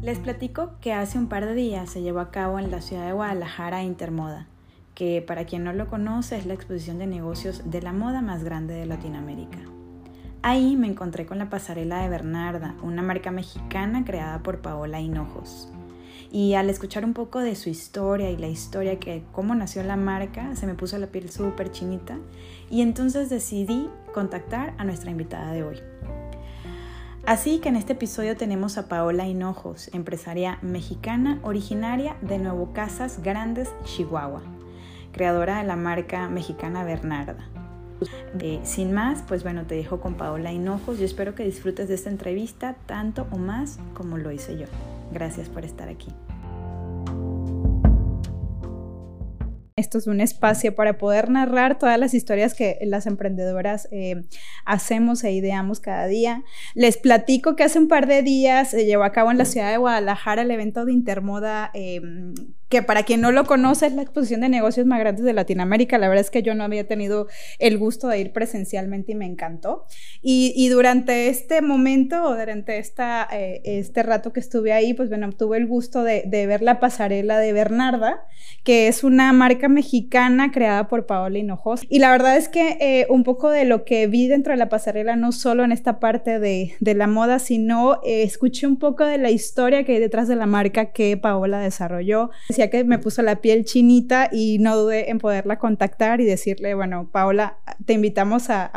Les platico que hace un par de días se llevó a cabo en la ciudad de Guadalajara Intermoda, que para quien no lo conoce es la exposición de negocios de la moda más grande de Latinoamérica. Ahí me encontré con la pasarela de Bernarda, una marca mexicana creada por Paola Hinojos. Y al escuchar un poco de su historia y la historia que cómo nació la marca, se me puso la piel súper chinita y entonces decidí contactar a nuestra invitada de hoy. Así que en este episodio tenemos a Paola Hinojos, empresaria mexicana originaria de Nuevo Casas Grandes, Chihuahua, creadora de la marca mexicana Bernarda. Eh, sin más, pues bueno, te dejo con Paola Hinojos. Yo espero que disfrutes de esta entrevista tanto o más como lo hice yo. Gracias por estar aquí. Esto es un espacio para poder narrar todas las historias que las emprendedoras eh, hacemos e ideamos cada día. Les platico que hace un par de días se llevó a cabo en la ciudad de Guadalajara el evento de Intermoda em, que para quien no lo conoce es la exposición de negocios más grandes de Latinoamérica. La verdad es que yo no había tenido el gusto de ir presencialmente y me encantó. Y, durante este momento o durante esta, eh, este rato que estuve ahí, pues bueno, tuve el gusto de, ver la pasarela de Bernarda, que es una marca mexicana creada por Paola Hinojos. Y la verdad es que eh, un poco de lo que vi dentro de la pasarela, no solo en esta parte de, de la moda, sino eh, escuché un poco de la historia que hay detrás de la marca que Paola desarrolló que me puso la piel chinita y no dudé en poderla contactar y decirle, bueno, Paola, te invitamos a,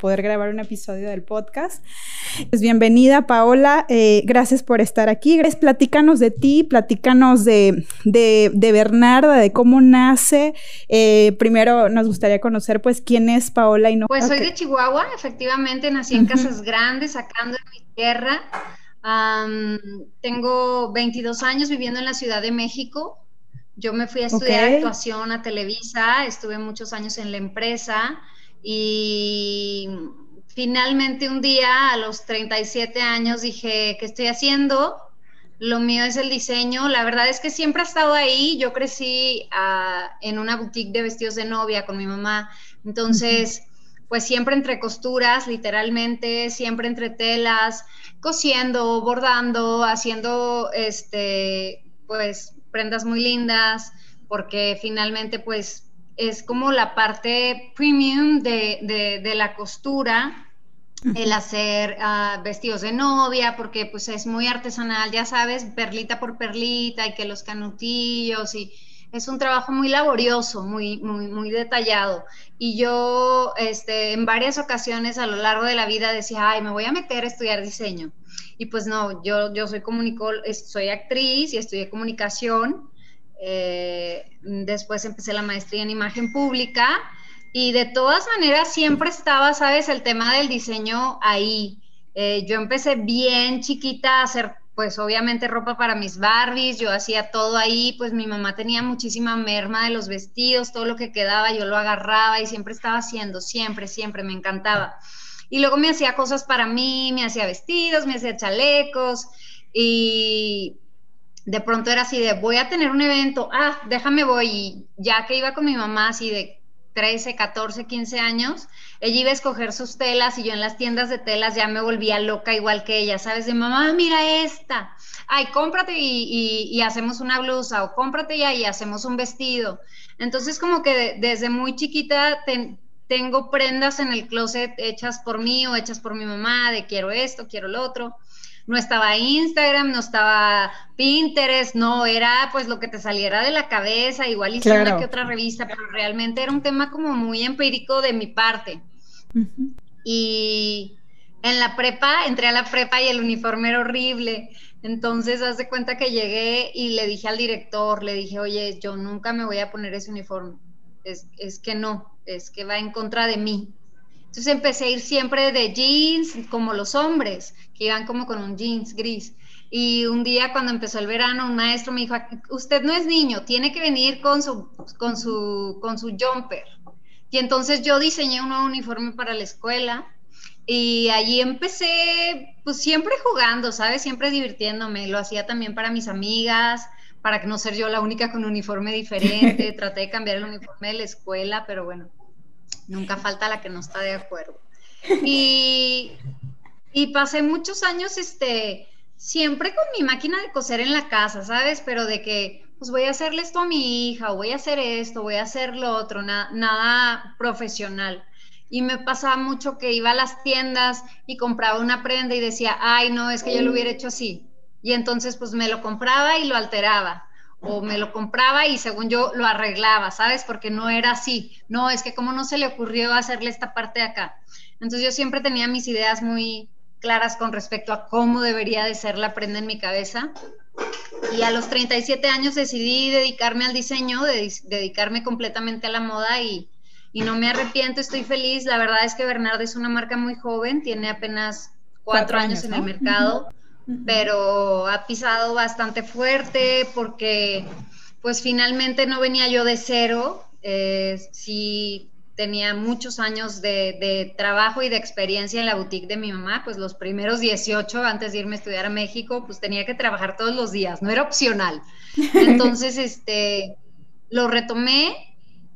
poder grabar un episodio del podcast. Pues bienvenida, Paola, eh, gracias por estar aquí. Platícanos de ti, platícanos de, de, de Bernarda, de cómo nace. Eh, primero nos gustaría conocer, pues, quién es Paola y no. Pues soy de Chihuahua, efectivamente, nací en Casas Grandes, sacando de mi tierra tengo 22 años viviendo en la Ciudad de México. Yo me fui a estudiar actuación a Televisa, estuve muchos años en la empresa y finalmente un día a los 37 años dije, ¿qué estoy haciendo? Lo mío es el diseño. La verdad es que siempre ha estado ahí. Yo crecí ah, en una boutique de vestidos de novia con mi mamá. Entonces, pues siempre entre costuras, literalmente, siempre entre telas, cosiendo, bordando, haciendo, este, pues, prendas muy lindas, porque finalmente, pues, es como la parte premium de, la costura, el hacer ah, vestidos de novia, porque pues es muy artesanal, ya sabes, perlita por perlita y que los canutillos y es un trabajo muy laborioso, muy, muy, muy detallado. Y yo este, en varias ocasiones a lo largo de la vida decía, ay, me voy a meter a estudiar diseño. Y pues no, yo, yo soy, soy actriz y estudié comunicación. Eh, después empecé la maestría en imagen pública y de todas maneras siempre estaba, sabes, el tema del diseño ahí. Eh, yo empecé bien chiquita a hacer pues obviamente ropa para mis Barbies, yo hacía todo ahí, pues mi mamá tenía muchísima merma de los vestidos, todo lo que quedaba yo lo agarraba y siempre estaba haciendo, siempre, siempre, me encantaba. Y luego me hacía cosas para mí, me hacía vestidos, me hacía chalecos y de pronto era así de, voy a tener un evento, ah, déjame voy, y ya que iba con mi mamá así de, 13, 14, 15 años, ella iba a escoger sus telas y yo en las tiendas de telas ya me volvía loca igual que ella, ¿sabes? De mamá, mira esta, ay, cómprate y, hacemos una blusa o cómprate ya y hacemos un vestido. Entonces como que desde muy chiquita tengo prendas en el closet hechas por mí o hechas por mi mamá, de quiero esto, quiero lo otro no estaba Instagram, no estaba Pinterest, no, era pues lo que te saliera de la cabeza, igual hice una que otra revista, pero realmente era un tema como muy empírico de mi parte. Y en la prepa, entré a la prepa y el uniforme era horrible. Entonces, haz de cuenta que llegué y le dije al director, le dije, oye, yo nunca me voy a poner ese uniforme. Es, es que no, es que va en contra de mí. Entonces empecé a ir siempre de jeans, como los hombres, que iban como con un jeans gris. Y un día cuando empezó el verano, un maestro me dijo, usted no es niño, tiene que venir con su, con su, con su jumper. Y entonces yo diseñé un nuevo uniforme para la escuela y allí empecé, pues siempre jugando, ¿sabes? Siempre divirtiéndome. Lo hacía también para mis amigas, para que no ser yo la única con un uniforme diferente. Traté de cambiar el uniforme de la escuela, pero bueno, nunca falta la que no está de acuerdo. Y, y pasé muchos años este, siempre con mi máquina de coser en la casa, ¿sabes? Pero de que, pues voy a hacerle esto a mi hija, o voy a hacer esto, voy a hacer lo otro, nada profesional. Y me pasaba mucho que iba a las tiendas y compraba una prenda y decía, ay, no, es que yo lo hubiera hecho así. Y entonces, pues me lo compraba y lo alteraba. O me lo compraba y según yo lo arreglaba, ¿sabes? Porque no era así. No, es que como no se le ocurrió hacerle esta parte de acá. Entonces yo siempre tenía mis ideas muy claras con respecto a cómo debería de ser la prenda en mi cabeza. Y a los 37 años decidí dedicarme al diseño, dedicarme completamente a la moda y, y no me arrepiento, estoy feliz. La verdad es que Bernard es una marca muy joven, tiene apenas cuatro, años, en el mercado, pero ha pisado bastante fuerte porque pues finalmente no venía yo de cero. Eh, sí tenía muchos años de, trabajo y de experiencia en la boutique de mi mamá, pues los primeros 18 antes de irme a estudiar a México, pues tenía que trabajar todos los días, no era opcional. Entonces, este, lo retomé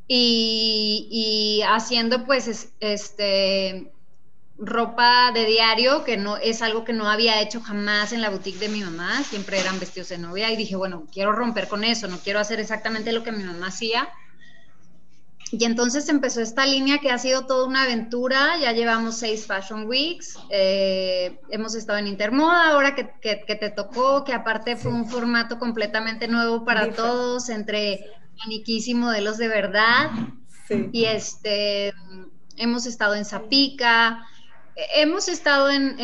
y, haciendo pues este ropa de diario, que no es algo que no había hecho jamás en la boutique de mi mamá, siempre eran vestidos de novia y dije, bueno, quiero romper con eso, no quiero hacer exactamente lo que mi mamá hacía y entonces empezó esta línea que ha sido toda una aventura. Ya llevamos seis Fashion Weeks. Eh, hemos estado en Intermoda ahora que, te tocó, que aparte fue un formato completamente nuevo para todos, entre maniquís y modelos de verdad. Y este, hemos estado en Zapica. Hemos estado en,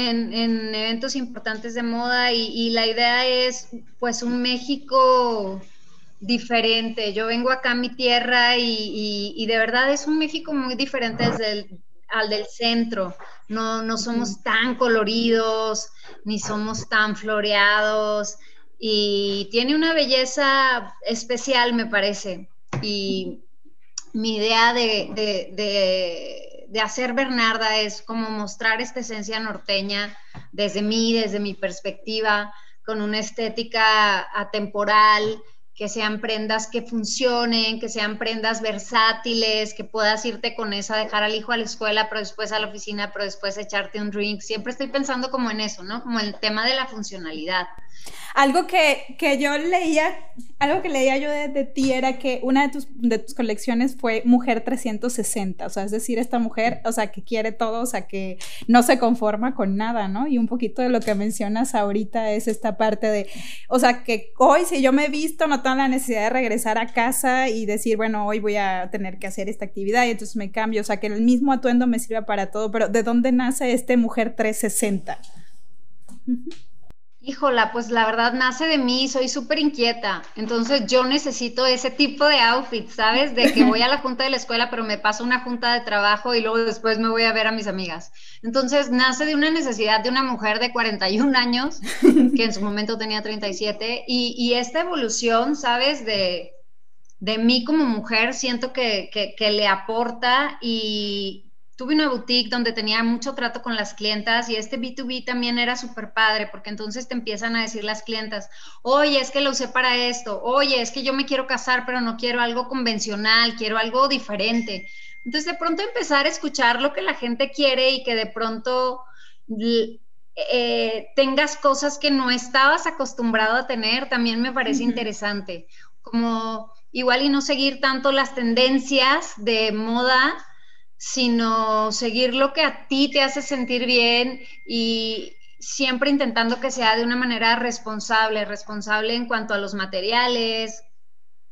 eventos importantes de moda y, y la idea es pues un México diferente. Yo vengo acá a mi tierra y, de verdad es un México muy diferente al del centro. No, no somos tan coloridos, ni somos tan floreados y tiene una belleza especial, me parece. Y mi idea de, de, hacer Bernarda es como mostrar esta esencia norteña desde mí, desde mi perspectiva, con una estética atemporal, que sean prendas que funcionen, que sean prendas versátiles, que puedas irte con esa, dejar al hijo a la escuela, pero después a la oficina, pero después echarte un drink. Siempre estoy pensando como en eso, ¿no? Como el tema de la funcionalidad. Algo que, que yo leía, algo que leía yo de, ti era que una de tus, de tus colecciones fue Mujer 360, o sea, es decir, esta mujer, o sea, que quiere todo, o sea, que no se conforma con nada, ¿no? Y un poquito de lo que mencionas ahorita es esta parte de, o sea, que hoy si yo me he visto, no tengo la necesidad de regresar a casa y decir, bueno, hoy voy a tener que hacer esta actividad y entonces me cambio, o sea, que el mismo atuendo me sirva para todo, pero ¿de dónde nace este Mujer 360? Híjola, pues la verdad nace de mí, soy súper inquieta, entonces yo necesito ese tipo de outfit, ¿sabes? De que voy a la junta de la escuela, pero me paso una junta de trabajo y luego después me voy a ver a mis amigas. Entonces nace de una necesidad de una mujer de 41 años, que en su momento tenía 37, y, y esta evolución, ¿sabes? De, de mí como mujer, siento que, que, que le aporta y, tuve una boutique donde tenía mucho trato con las clientas y este B2B también era súper padre porque entonces te empiezan a decir las clientas, oye, es que lo usé para esto, oye, es que yo me quiero casar pero no quiero algo convencional, quiero algo diferente. Entonces de pronto empezar a escuchar lo que la gente quiere y que de pronto eh, tengas cosas que no estabas acostumbrado a tener, también me parece interesante. Como igual y no seguir tanto las tendencias de moda, sino seguir lo que a ti te hace sentir bien y siempre intentando que sea de una manera responsable, responsable en cuanto a los materiales,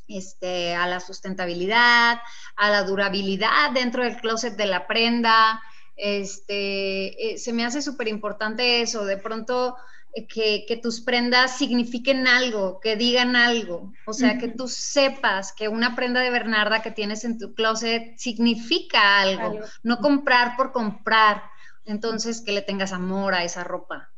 este, a la sustentabilidad, a la durabilidad dentro del closet de la prenda. Este, eh, se me hace súper importante eso. De pronto que, tus prendas signifiquen algo, que digan algo. O sea, que tú sepas que una prenda de Bernarda que tienes en tu closet significa algo. no comprar por comprar. Entonces, que le tengas amor a esa ropa.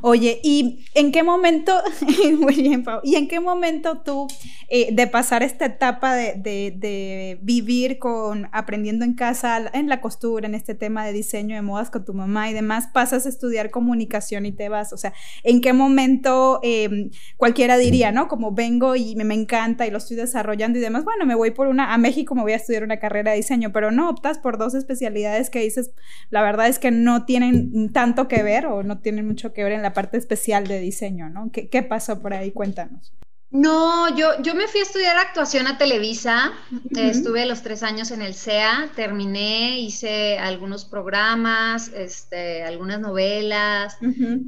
Oye, ¿y en qué momento, ¿y en qué momento tú, eh, de pasar esta etapa de, vivir con, aprendiendo en casa, en la costura, en este tema de diseño de modas con tu mamá y demás, pasas a estudiar comunicación y te vas? O sea, ¿en qué momento em, cualquiera diría, ¿no? Como vengo y me, me, encanta y lo estoy desarrollando y demás, bueno, me voy por una, a México me voy a estudiar una carrera de diseño, pero no optas por dos especialidades que dices, la verdad es que no tienen tanto que ver o no tienen tienen mucho que ver en la parte especial de diseño, ¿no? ¿Qué, qué pasó por ahí? Cuéntanos. No, yo, yo me fui a estudiar actuación a Televisa, estuve los tres años en el CEA, terminé, hice algunos programas, este, algunas novelas,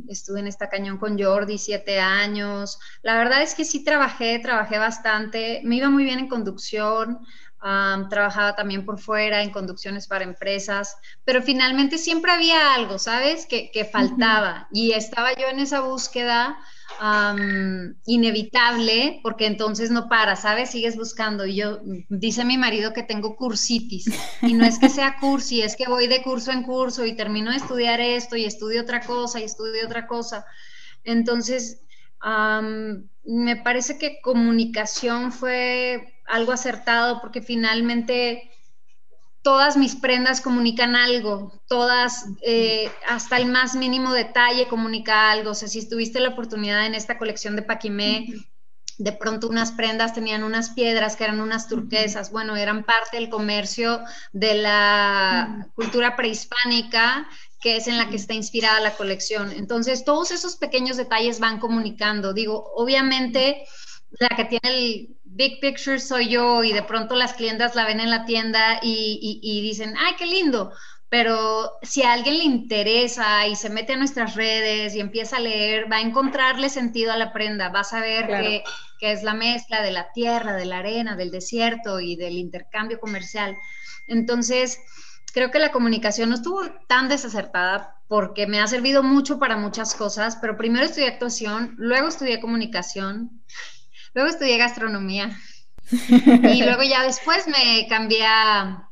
estuve en esta cañón con Jordi siete años. La verdad es que sí trabajé, trabajé bastante, me iba muy bien en conducción, trabajaba también por fuera en conducciones para empresas, pero finalmente siempre había algo, ¿sabes? Que, que faltaba y estaba yo en esa búsqueda inevitable, porque entonces no para, ¿sabes? Sigues buscando. Y yo, dice mi marido que tengo cursitis, y no es que sea cursi, es que voy de curso en curso y termino de estudiar esto y estudio otra cosa y estudio otra cosa. Entonces, me parece que comunicación fue algo acertado porque finalmente todas mis prendas comunican algo, todas, eh, hasta el más mínimo detalle comunica algo. O sea, si tuviste la oportunidad en esta colección de Paquimé, de pronto unas prendas tenían unas piedras que eran unas turquesas, bueno, eran parte del comercio de la cultura prehispánica que es en la que está inspirada la colección. Entonces, todos esos pequeños detalles van comunicando. Digo, obviamente, la que tiene el big picture soy yo y de pronto las clientas la ven en la tienda y, dicen, ay, qué lindo. Pero si a alguien le interesa y se mete a nuestras redes y empieza a leer, va a encontrarle sentido a la prenda, va a saber que, que es la mezcla de la tierra, de la arena, del desierto y del intercambio comercial. Entonces, creo que la comunicación no estuvo tan desacertada porque me ha servido mucho para muchas cosas, pero primero estudié actuación, luego estudié comunicación Luego estudié gastronomía. Y luego ya después me cambié a,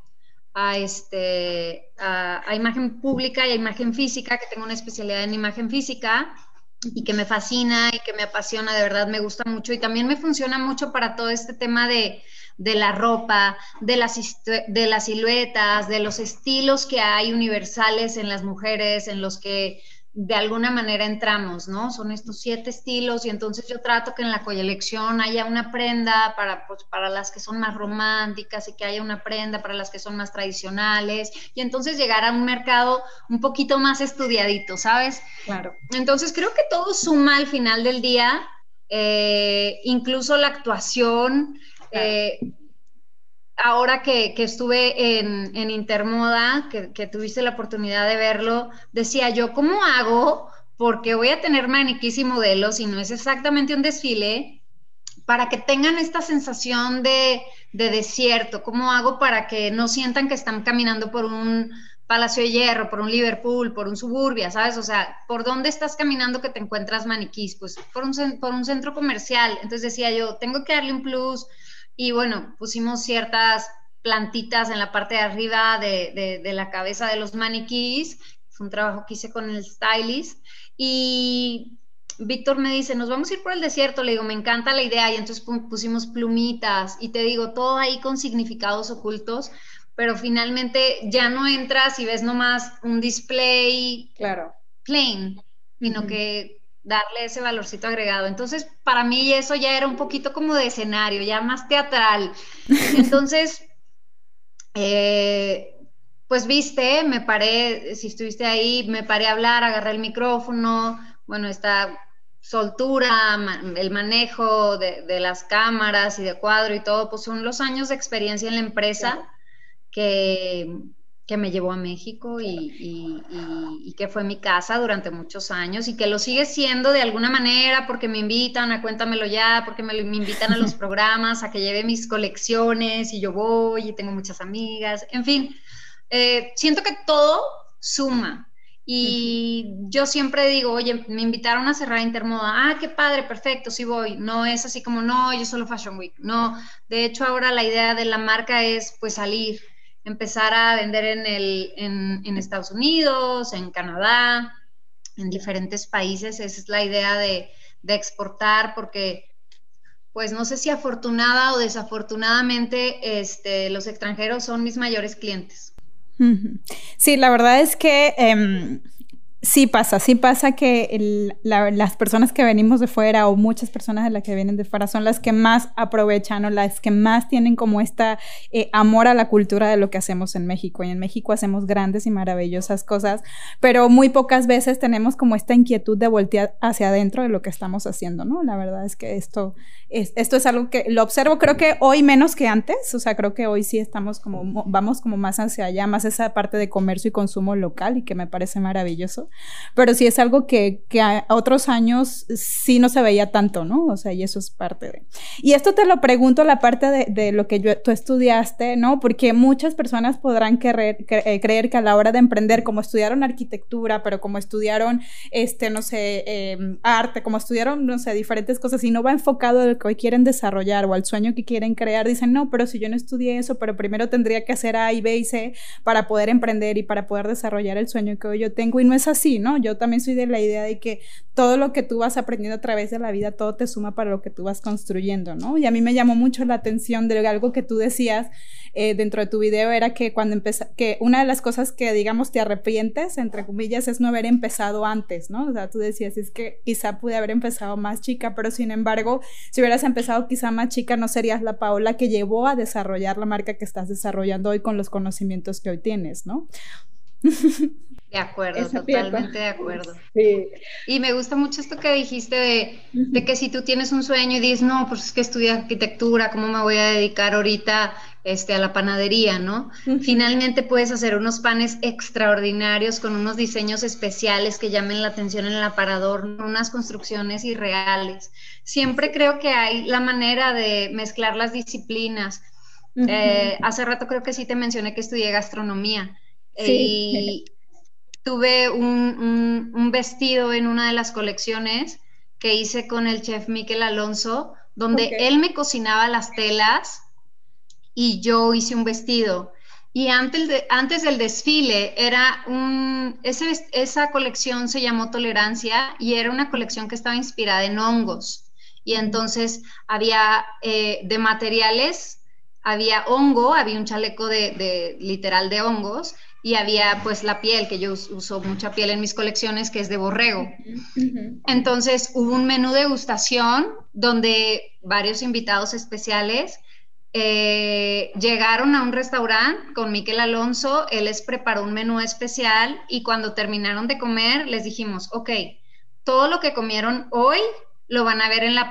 este, a, imagen pública y a imagen física, que tengo una especialidad en imagen física y que me fascina y que me apasiona, de verdad me gusta mucho. Y también me funciona mucho para todo este tema de, de la ropa, de las, de las siluetas, de los estilos que hay universales en las mujeres, en los que de alguna manera entramos, ¿no? Son estos siete estilos y entonces yo trato que en la colección haya una prenda para, pues, para las que son más románticas y que haya una prenda para las que son más tradicionales y entonces llegar a un mercado un poquito más estudiadito, ¿sabes? Claro. Entonces creo que todo suma al final del día, eh, incluso la actuación. Eh, ahora que, estuve en, Intermoda, que, tuviste la oportunidad de verlo, decía yo, ¿cómo hago? Porque voy a tener maniquís y modelos y no es exactamente un desfile, para que tengan esta sensación de, desierto. ¿Cómo hago para que no sientan que están caminando por un Palacio de Hierro, por un Liverpool, por un Suburbia, ¿sabes? O sea, ¿por dónde estás caminando que te encuentras maniquís? Pues por un, por un centro comercial. Entonces decía yo, tengo que darle un plus y bueno, pusimos ciertas plantitas en la parte de arriba de, la cabeza de los maniquís. Fue un trabajo que hice con el stylist. Y Víctor me dice, nos vamos a ir por el desierto. Le digo, me encanta la idea. Y entonces pusimos plumitas. Y te digo, todo ahí con significados ocultos. Pero finalmente ya no entras y ves nomás un display claro. plain, sino que darle ese valorcito agregado. Entonces, para mí eso ya era un poquito como de escenario, ya más teatral. Entonces, eh, pues viste, me paré, si estuviste ahí, me paré a hablar, agarré el micrófono, bueno, esta soltura, el manejo de, las cámaras y de cuadro y todo, pues son los años de experiencia en la empresa que que me llevó a México y, que fue mi casa durante muchos años y que lo sigue siendo de alguna manera porque me invitan a Cuéntamelo ya, porque me, invitan a los programas, a que lleve mis colecciones y yo voy y tengo muchas amigas, en fin, eh, siento que todo suma. Y yo siempre digo, oye, me invitaron a cerrar Intermoda, ah, qué padre, perfecto, sí voy. No es así como, no, yo solo Fashion Week. No, de hecho ahora la idea de la marca es pues salir, empezar a vender en, el, en, Estados Unidos, en Canadá, en diferentes países. Esa es la idea de, exportar porque pues no sé si afortunada o desafortunadamente este, los extranjeros son mis mayores clientes. Sí, la verdad es que em, sí pasa, sí pasa que las personas que venimos de fuera o muchas personas de las que vienen de fuera son las que más aprovechan o las que más tienen como esta eh, amor a la cultura de lo que hacemos en México. Y en México hacemos grandes y maravillosas cosas, pero muy pocas veces tenemos como esta inquietud de voltear hacia adentro de lo que estamos haciendo, ¿no? La verdad es que esto es, esto es algo que lo observo creo que hoy menos que antes, o sea, creo que hoy sí estamos como, vamos como más hacia allá, más esa parte de comercio y consumo local y que me parece maravilloso pero sí es algo que, que a otros años sí no se veía tanto, ¿no? O sea, y eso es parte de... Y esto te lo pregunto, la parte de, de lo que yo, tú estudiaste, ¿no? Porque muchas personas podrán querer, eh, creer que a la hora de emprender, como estudiaron arquitectura, pero como estudiaron, este, no sé, em, arte, como estudiaron, no sé, diferentes cosas, y no va enfocado a lo que quieren desarrollar o al sueño que quieren crear, dicen, no, pero si yo no estudié eso, pero primero tendría que hacer A y B y C para poder emprender y para poder desarrollar el sueño que hoy yo tengo, y no es así ¿no? Yo también soy de la idea de que todo lo que tú vas aprendiendo a través de la vida, todo te suma para lo que tú vas construyendo, ¿no? Y a mí me llamó mucho la atención de algo que tú decías eh, dentro de tu video, era que cuando empezaste, que una de las cosas que, digamos, te arrepientes, entre comillas, es no haber empezado antes, ¿no? O sea, tú decías, es que quizá pude haber empezado más chica, pero sin embargo, si hubieras empezado quizá más chica, no serías la Paola que llevó a desarrollar la marca que estás desarrollando hoy con los conocimientos que hoy tienes, ¿no? De acuerdo, totalmente de acuerdo. Sí. Y me gusta mucho esto que dijiste de, que si tú tienes un sueño y dices, no, pues es que estudio arquitectura, ¿cómo me voy a dedicar ahorita este, a la panadería, no? Finalmente puedes hacer unos panes extraordinarios con unos diseños especiales que llamen la atención en el aparador, unas construcciones irreales. Siempre creo que hay la manera de mezclar las disciplinas. Eh, hace rato creo que sí te mencioné que estudié gastronomía. Y tuve un, vestido en una de las colecciones que hice con el chef Miquel Alonso, donde él me cocinaba las telas y yo hice un vestido. Y antes, de, antes del desfile era un, esa colección se llamó Tolerancia y era una colección que estaba inspirada en hongos. Y entonces había eh, de materiales, había hongo, había un chaleco de, de literal de hongos y había pues la piel, que yo uso mucha piel en mis colecciones, que es de borrego. Entonces hubo un menú de degustación donde varios invitados especiales eh, llegaron a un restaurante con Miquel Alonso, él les preparó un menú especial y cuando terminaron de comer les dijimos, ok, todo lo que comieron hoy lo van a ver en la,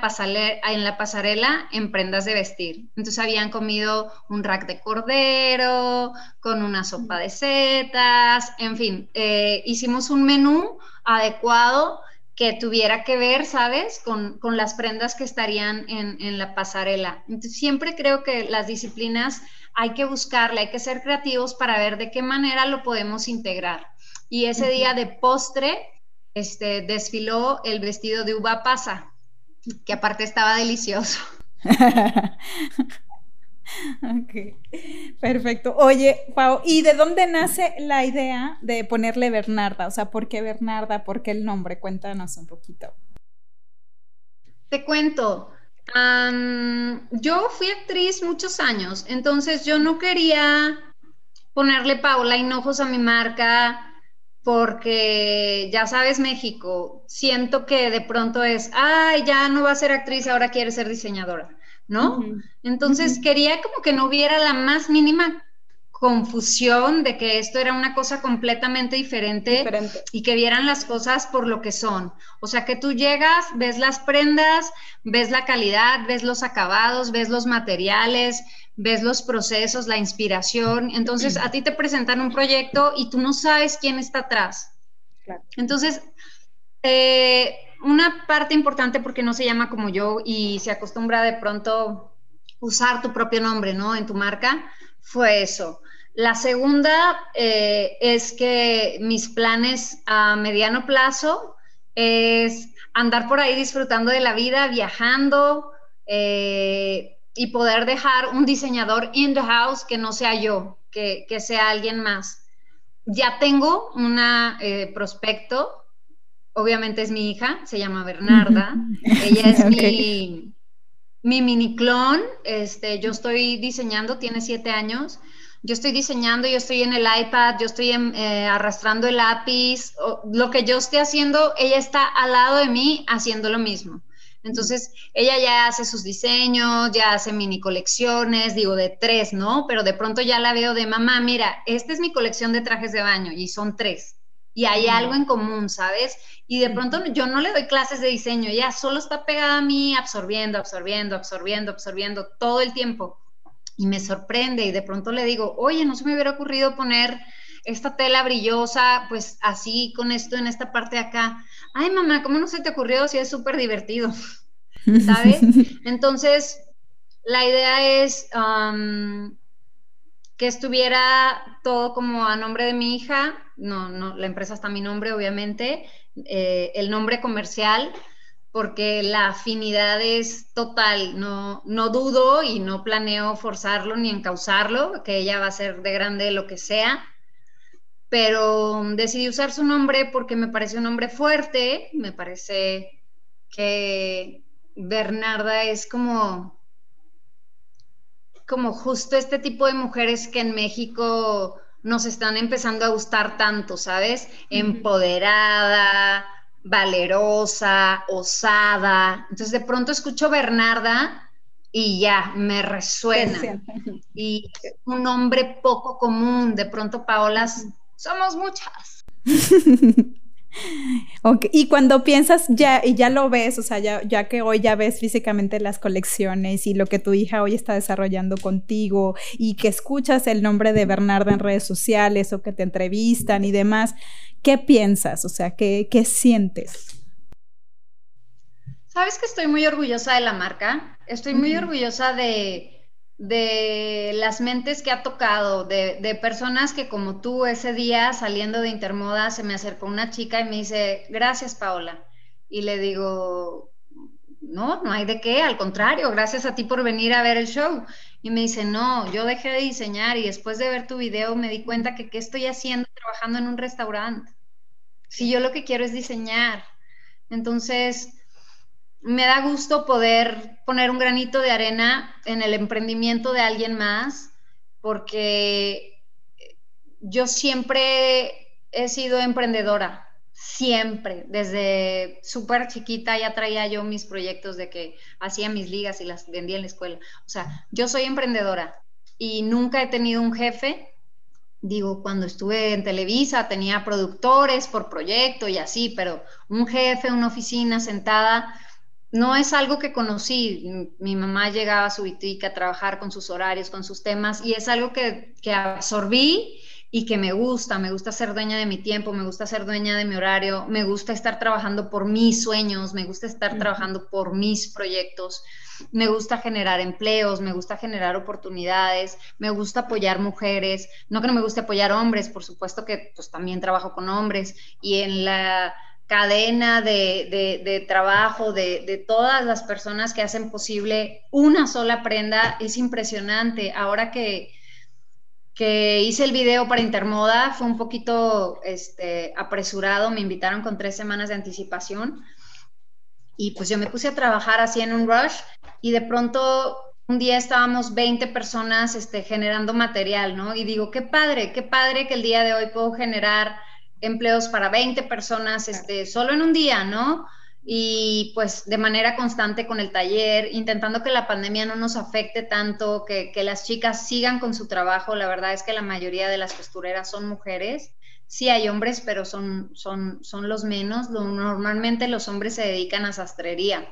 en la pasarela en prendas de vestir. Entonces habían comido un rack de cordero, con una sopa de setas, en fin, eh, hicimos un menú adecuado que tuviera que ver, ¿sabes?, con, las prendas que estarían en, en, la pasarela. Entonces, siempre creo que las disciplinas hay que buscarle, hay que ser creativos para ver de qué manera lo podemos integrar. Y ese día de postre, este, desfiló el vestido de uva pasa, que aparte estaba delicioso. ok, perfecto. Oye, Pau, ¿y de dónde nace la idea de ponerle Bernarda? O sea, ¿por qué Bernarda? ¿Por qué el nombre? Cuéntanos un poquito. Te cuento. yo fui actriz muchos años, entonces yo no quería ponerle Paula Hinojos a mi marca porque ya sabes México, siento que de pronto es, ay, ya no va a ser actriz, ahora quiere ser diseñadora, ¿no? Entonces quería como que no hubiera la más mínima confusión de que esto era una cosa completamente diferente, y que vieran las cosas por lo que son. O sea, que tú llegas, ves las prendas, ves la calidad, ves los acabados, ves los materiales, ves los procesos, la inspiración. Entonces, a ti te presentan un proyecto y tú no sabes quién está atrás. Entonces, eh, una parte importante porque no se llama como yo y se acostumbra de pronto usar tu propio nombre, ¿no? En tu marca, fue eso. La segunda eh, es que mis planes a mediano plazo es andar por ahí disfrutando de la vida, viajando eh, y poder dejar un diseñador in the house que no sea yo, que, sea alguien más. Ya tengo un eh, prospecto, obviamente es mi hija, se llama Bernarda, ella es mi, mi mini clon, este, yo estoy diseñando, tiene siete años yo estoy diseñando, yo estoy en el iPad, yo estoy eh, arrastrando el lápiz, lo que yo esté haciendo, ella está al lado de mí haciendo lo mismo. Entonces, ella ya hace sus diseños, ya hace mini colecciones, digo de tres, ¿no? Pero de pronto ya la veo de mamá, mira, esta es mi colección de trajes de baño y son tres. Y hay algo en común, ¿sabes? Y de pronto yo no le doy clases de diseño, ella solo está pegada a mí, absorbiendo, absorbiendo, absorbiendo, absorbiendo todo el tiempo y me sorprende y de pronto le digo, oye, no se me hubiera ocurrido poner esta tela brillosa, pues así con esto en esta parte de acá. Ay, mamá, ¿cómo no se te ocurrió si es súper divertido? ¿Sabes? Entonces, la idea es que estuviera todo como a nombre de mi hija, no, no, la empresa está a mi nombre, obviamente, eh, el nombre comercial, porque la afinidad es total, no, no dudo y no planeo forzarlo ni encauzarlo, que ella va a ser de grande lo que sea, pero decidí usar su nombre porque me parece un nombre fuerte, me parece que Bernarda es como, como justo este tipo de mujeres que en México nos están empezando a gustar tanto, ¿sabes? Empoderada, valerosa, osada. Entonces de pronto escucho Bernarda y ya me resuena. Y un nombre poco común, de pronto Paola, somos muchas. Y cuando piensas ya y ya lo ves, o sea, ya, ya, que hoy ya ves físicamente las colecciones y lo que tu hija hoy está desarrollando contigo y que escuchas el nombre de Bernarda en redes sociales o que te entrevistan y demás, ¿qué piensas? O sea, ¿qué, qué sientes? Sabes que estoy muy orgullosa de la marca, estoy muy orgullosa de, de las mentes que ha tocado, de, de, personas que como tú ese día saliendo de Intermoda se me acercó una chica y me dice, gracias Paola. Y le digo, no, no hay de qué, al contrario, gracias a ti por venir a ver el show. Y me dice, no, yo dejé de diseñar y después de ver tu video me di cuenta que qué estoy haciendo trabajando en un restaurante. Si yo lo que quiero es diseñar. Entonces, me da gusto poder poner un granito de arena en el emprendimiento de alguien más, porque yo siempre he sido emprendedora, siempre, desde súper chiquita ya traía yo mis proyectos de que hacía mis ligas y las vendía en la escuela. O sea, yo soy emprendedora y nunca he tenido un jefe. Digo, cuando estuve en Televisa tenía productores por proyecto y así, pero un jefe, una oficina sentada, no es algo que conocí. Mi mamá llegaba a su boutique a trabajar con sus horarios, con sus temas, y es algo que, absorbí y que me gusta. Me gusta ser dueña de mi tiempo, me gusta ser dueña de mi horario, me gusta estar trabajando por mis sueños, me gusta estar trabajando por mis proyectos, me gusta generar empleos, me gusta generar oportunidades, me gusta apoyar mujeres. No que no me guste apoyar hombres, por supuesto que pues también trabajo con hombres y en la cadena de, trabajo de, todas las personas que hacen posible una sola prenda es impresionante. Ahora que, que hice el video para Intermoda fue un poquito este, apresurado, me invitaron con tres semanas de anticipación y pues yo me puse a trabajar así en un rush y de pronto un día estábamos 20 personas este, generando material, ¿no? Y digo, qué padre, qué padre que el día de hoy puedo generar empleos para 20 personas este, solo en un día, ¿no? Y pues de manera constante con el taller, intentando que la pandemia no nos afecte tanto, que, las chicas sigan con su trabajo. La verdad es que la mayoría de las costureras son mujeres. Sí hay hombres, pero son, son, son los menos. Normalmente los hombres se dedican a sastrería.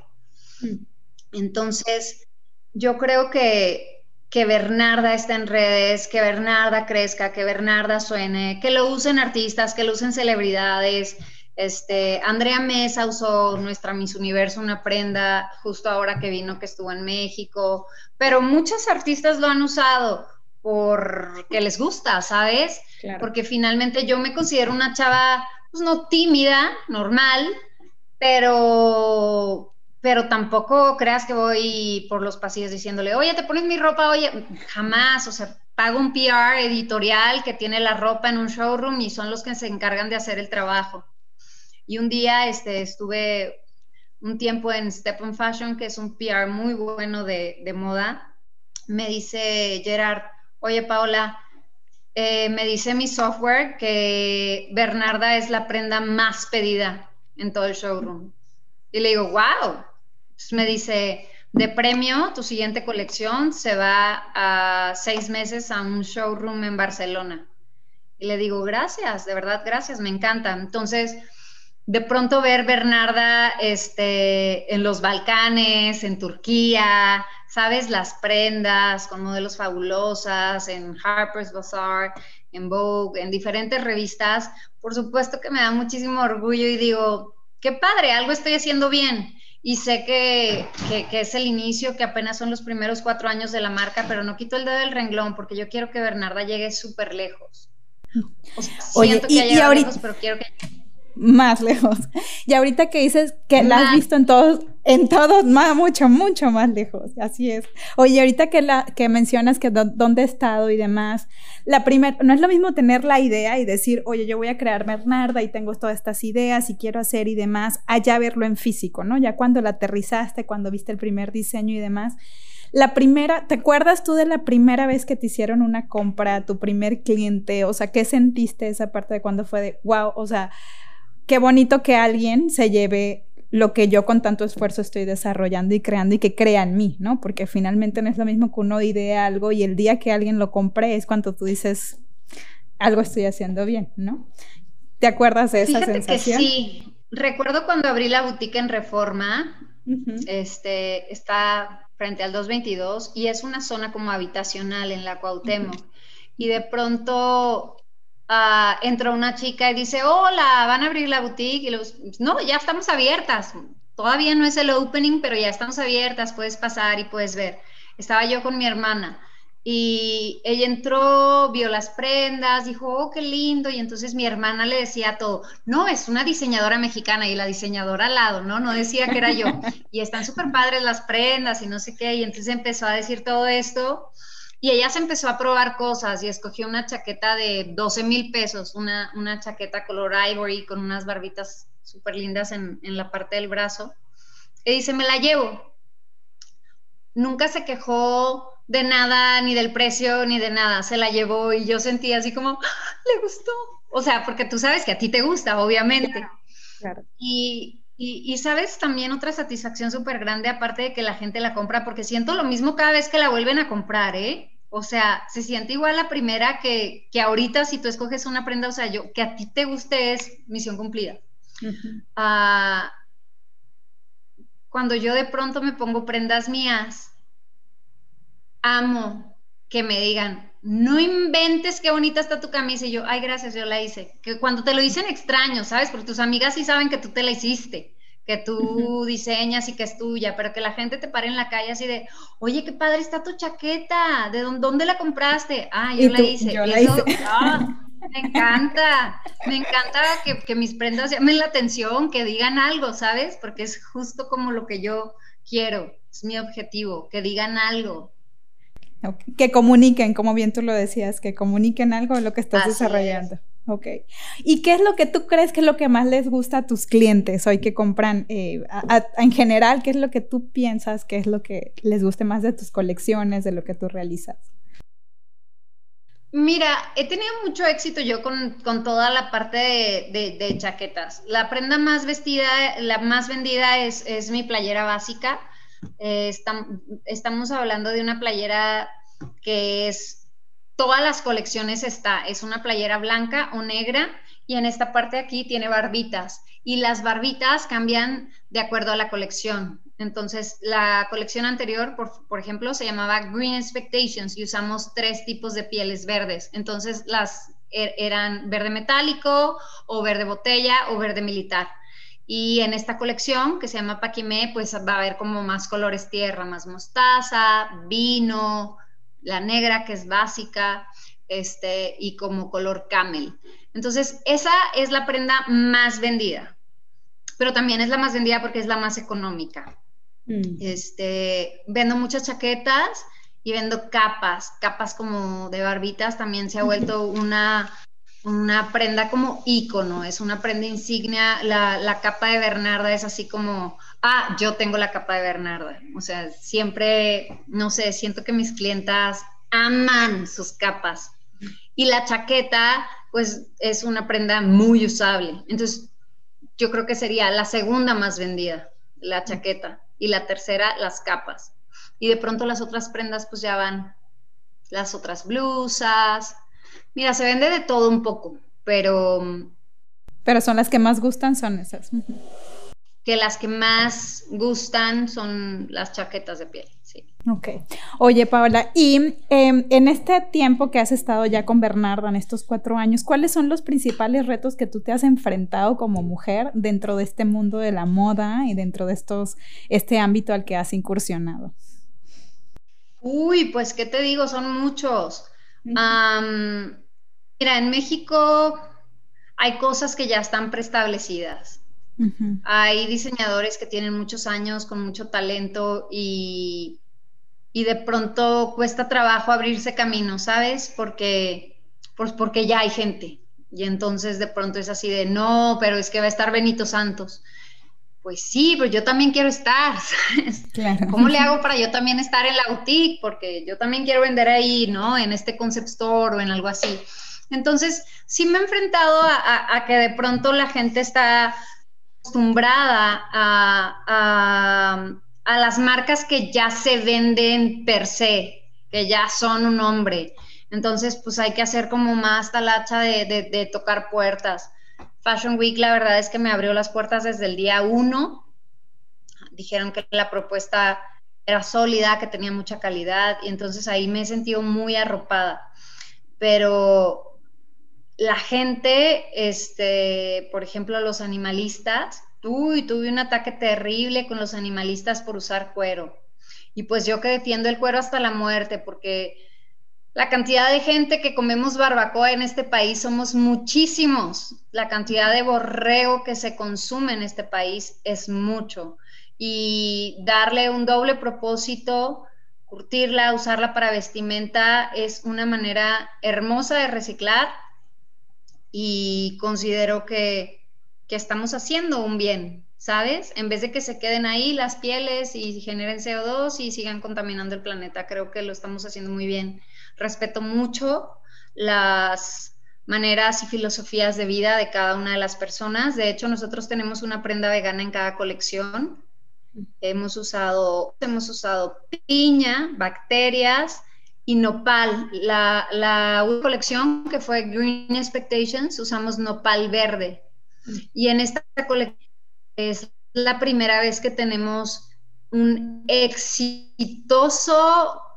Mm. Entonces, yo creo que que Bernarda esté en redes, que Bernarda crezca, que Bernarda suene, que lo usen artistas, que lo usen celebridades. Este, Andrea Mesa usó nuestra Miss Universo una prenda justo ahora que vino que estuvo en México, pero muchos artistas lo han usado porque les gusta, ¿sabes? Porque finalmente yo me considero una chava, pues no tímida, normal, pero pero tampoco creas que voy por los pasillos diciéndole, oye, te pones mi ropa, oye, jamás, o sea, pago un PR editorial que tiene la ropa en un showroom y son los que se encargan de hacer el trabajo. Y un día este, estuve un tiempo en Step on Fashion, que es un PR muy bueno de, moda. Me dice Gerard, oye Paola, eh, me dice mi software que Bernarda es la prenda más pedida en todo el showroom. Y le digo, wow. me dice, de premio, tu siguiente colección se va a seis meses a un showroom en Barcelona. Y le digo, gracias, de verdad, gracias, me encanta. Entonces, de pronto ver Bernarda este, en los Balcanes, en Turquía, sabes, las prendas con modelos fabulosas, en Harper's Bazaar, en Vogue, en diferentes revistas, por supuesto que me da muchísimo orgullo y digo, qué padre, algo estoy haciendo bien. Y sé que, que, es el inicio, que apenas son los primeros cuatro años de la marca, pero no quito el dedo del renglón porque yo quiero que Bernarda llegue súper lejos. siento que y, ahorita... lejos, pero quiero que más lejos. Y ahorita que dices que la has visto en todos, en todos, más, mucho, mucho más lejos. Así es. Oye, ahorita que, la, que mencionas que dónde he estado y demás, la primera, no es lo mismo tener la idea y decir, oye, yo voy a crear Bernarda y tengo todas estas ideas y quiero hacer y demás, allá verlo en físico, ¿no? Ya cuando la aterrizaste, cuando viste el primer diseño y demás. La primera, ¿te acuerdas tú de la primera vez que te hicieron una compra, tu primer cliente? O sea, ¿qué sentiste esa parte de cuando fue de, wow, o sea, qué bonito que alguien se lleve lo que yo con tanto esfuerzo estoy desarrollando y creando y que crea en mí, ¿no? Porque finalmente no es lo mismo que uno idea algo y el día que alguien lo compre es cuando tú dices, algo estoy haciendo bien, ¿no? ¿Te acuerdas de esa Fíjate sensación? Que sí, recuerdo cuando abrí la boutique en Reforma, este, está frente al 222 y es una zona como habitacional en la Cuauhtémoc. Y de pronto Ah, entró una chica y dice, hola, van a abrir la boutique. Y los, no, ya estamos abiertas. Todavía no es el opening, pero ya estamos abiertas, puedes pasar y puedes ver. Estaba yo con mi hermana y ella entró, vio las prendas, dijo, oh, qué lindo. Y entonces mi hermana le decía todo, no, es una diseñadora mexicana y la diseñadora al lado, ¿no? No decía que era yo. Y están súper padres las prendas y no sé qué. Y entonces empezó a decir todo esto. Y ella se empezó a probar cosas y escogió una chaqueta de 12 mil pesos, una, una, chaqueta color ivory con unas barbitas súper lindas en, en, la parte del brazo. Y dice, me la llevo. Nunca se quejó de nada, ni del precio, ni de nada. Se la llevó y yo sentí así como, ¡Ah, le gustó. O sea, porque tú sabes que a ti te gusta, obviamente. Claro. Y, y, y, sabes también otra satisfacción súper grande, aparte de que la gente la compra, porque siento lo mismo cada vez que la vuelven a comprar, ¿eh? O sea, se siente igual la primera que, que ahorita si tú escoges una prenda, o sea, yo, que a ti te guste es misión cumplida. Ah, cuando yo de pronto me pongo prendas mías, amo que me digan, no inventes qué bonita está tu camisa. Y yo, ay, gracias, yo la hice. Que cuando te lo dicen extraño, ¿sabes? Porque tus amigas sí saben que tú te la hiciste, que tú diseñas y que es tuya, pero que la gente te pare en la calle así de, oye, qué padre está tu chaqueta, ¿de dónde, la compraste? Ah, yo la hice. Yo la hice. Ah, me encanta, me encanta que, que mis prendas llamen la atención, que digan algo, ¿sabes? Porque es justo como lo que yo quiero, es mi objetivo, que digan algo, que comuniquen, como bien tú lo decías, que comuniquen algo de lo que estás desarrollando. Ok. ¿Y qué es lo que tú crees que es lo que más les gusta a tus clientes hoy que compran eh, en general? ¿Qué es lo que tú piensas que es lo que les guste más de tus colecciones, de lo que tú realizas? Mira, he tenido mucho éxito yo con, toda la parte de, chaquetas. La prenda más vestida, la más vendida es, es mi playera básica. Eh, estamos hablando de una playera que es, todas las colecciones está, es una playera blanca o negra y en esta parte aquí tiene barbitas y las barbitas cambian de acuerdo a la colección. Entonces, la colección anterior, por, ejemplo, se llamaba Green Expectations y usamos tres tipos de pieles verdes. Entonces, las er, eran verde metálico o verde botella o verde militar. Y en esta colección que se llama Paquimé, pues va a haber como más colores tierra, más mostaza, vino, la negra que es básica, este, y como color camel. Entonces, esa es la prenda más vendida, pero también es la más vendida porque es la más económica. Mm. Este, vendo muchas chaquetas y vendo capas, capas como de barbitas, también se ha vuelto una una prenda como ícono, es una prenda insignia. La, capa de Bernarda es así como, ah, yo tengo la capa de Bernarda. O sea, siempre, no sé, siento que mis clientas aman sus capas. Y la chaqueta, pues es una prenda muy usable. Entonces, yo creo que sería la segunda más vendida, la chaqueta. Y la tercera, las capas. Y de pronto las otras prendas, pues ya van las otras blusas. Mira, se vende de todo un poco, pero... Pero son las que más gustan, son esas que las que más gustan son las chaquetas de piel. Sí. Ok. Oye, Paola, y em, en este tiempo que has estado ya con Bernardo, en estos cuatro años, ¿cuáles son los principales retos que tú te has enfrentado como mujer dentro de este mundo de la moda y dentro de estos, este ámbito al que has incursionado? Uy, pues, ¿qué te digo? Son muchos. Mira, en México hay cosas que ya están preestablecidas. Hay diseñadores que tienen muchos años con mucho talento y, y, de pronto cuesta trabajo abrirse camino, ¿sabes? Porque, pues porque ya hay gente. Y entonces de pronto es así de, no, pero es que va a estar Benito Santos. Pues sí, pero yo también quiero estar, ¿sabes? ¿Cómo le hago para yo también estar en la boutique? Porque yo también quiero vender ahí, ¿no? En este concept store o en algo así. Entonces, sí me he enfrentado a que de pronto la gente está acostumbrada a, las marcas que ya se venden per se, que ya son un hombre. Entonces, pues hay que hacer como más talacha de, de, tocar puertas. Fashion Week, la verdad es que me abrió las puertas desde el día uno. Dijeron que la propuesta era sólida, que tenía mucha calidad, y entonces ahí me he sentido muy arropada. Pero la gente, este, por ejemplo, los animalistas, uy, tuve un ataque terrible con los animalistas por usar cuero. Y pues yo que defiendo el cuero hasta la muerte, porque la cantidad de gente que comemos barbacoa en este país somos muchísimos. La cantidad de borrego que se consume en este país es mucho. Y darle un doble propósito, curtirla, usarla para vestimenta, es una manera hermosa de reciclar y considero que, estamos haciendo un bien, ¿sabes? En vez de que se queden ahí las pieles y generen CO2 y sigan contaminando el planeta, creo que lo estamos haciendo muy bien. Respeto mucho las maneras y filosofías de vida de cada una de las personas. De hecho, nosotros tenemos una prenda vegana en cada colección. Hemos usado, hemos usado piña, bacterias, y nopal. La, la colección que fue Green Expectations usamos nopal verde. Y en esta colección es la primera vez que tenemos un exitoso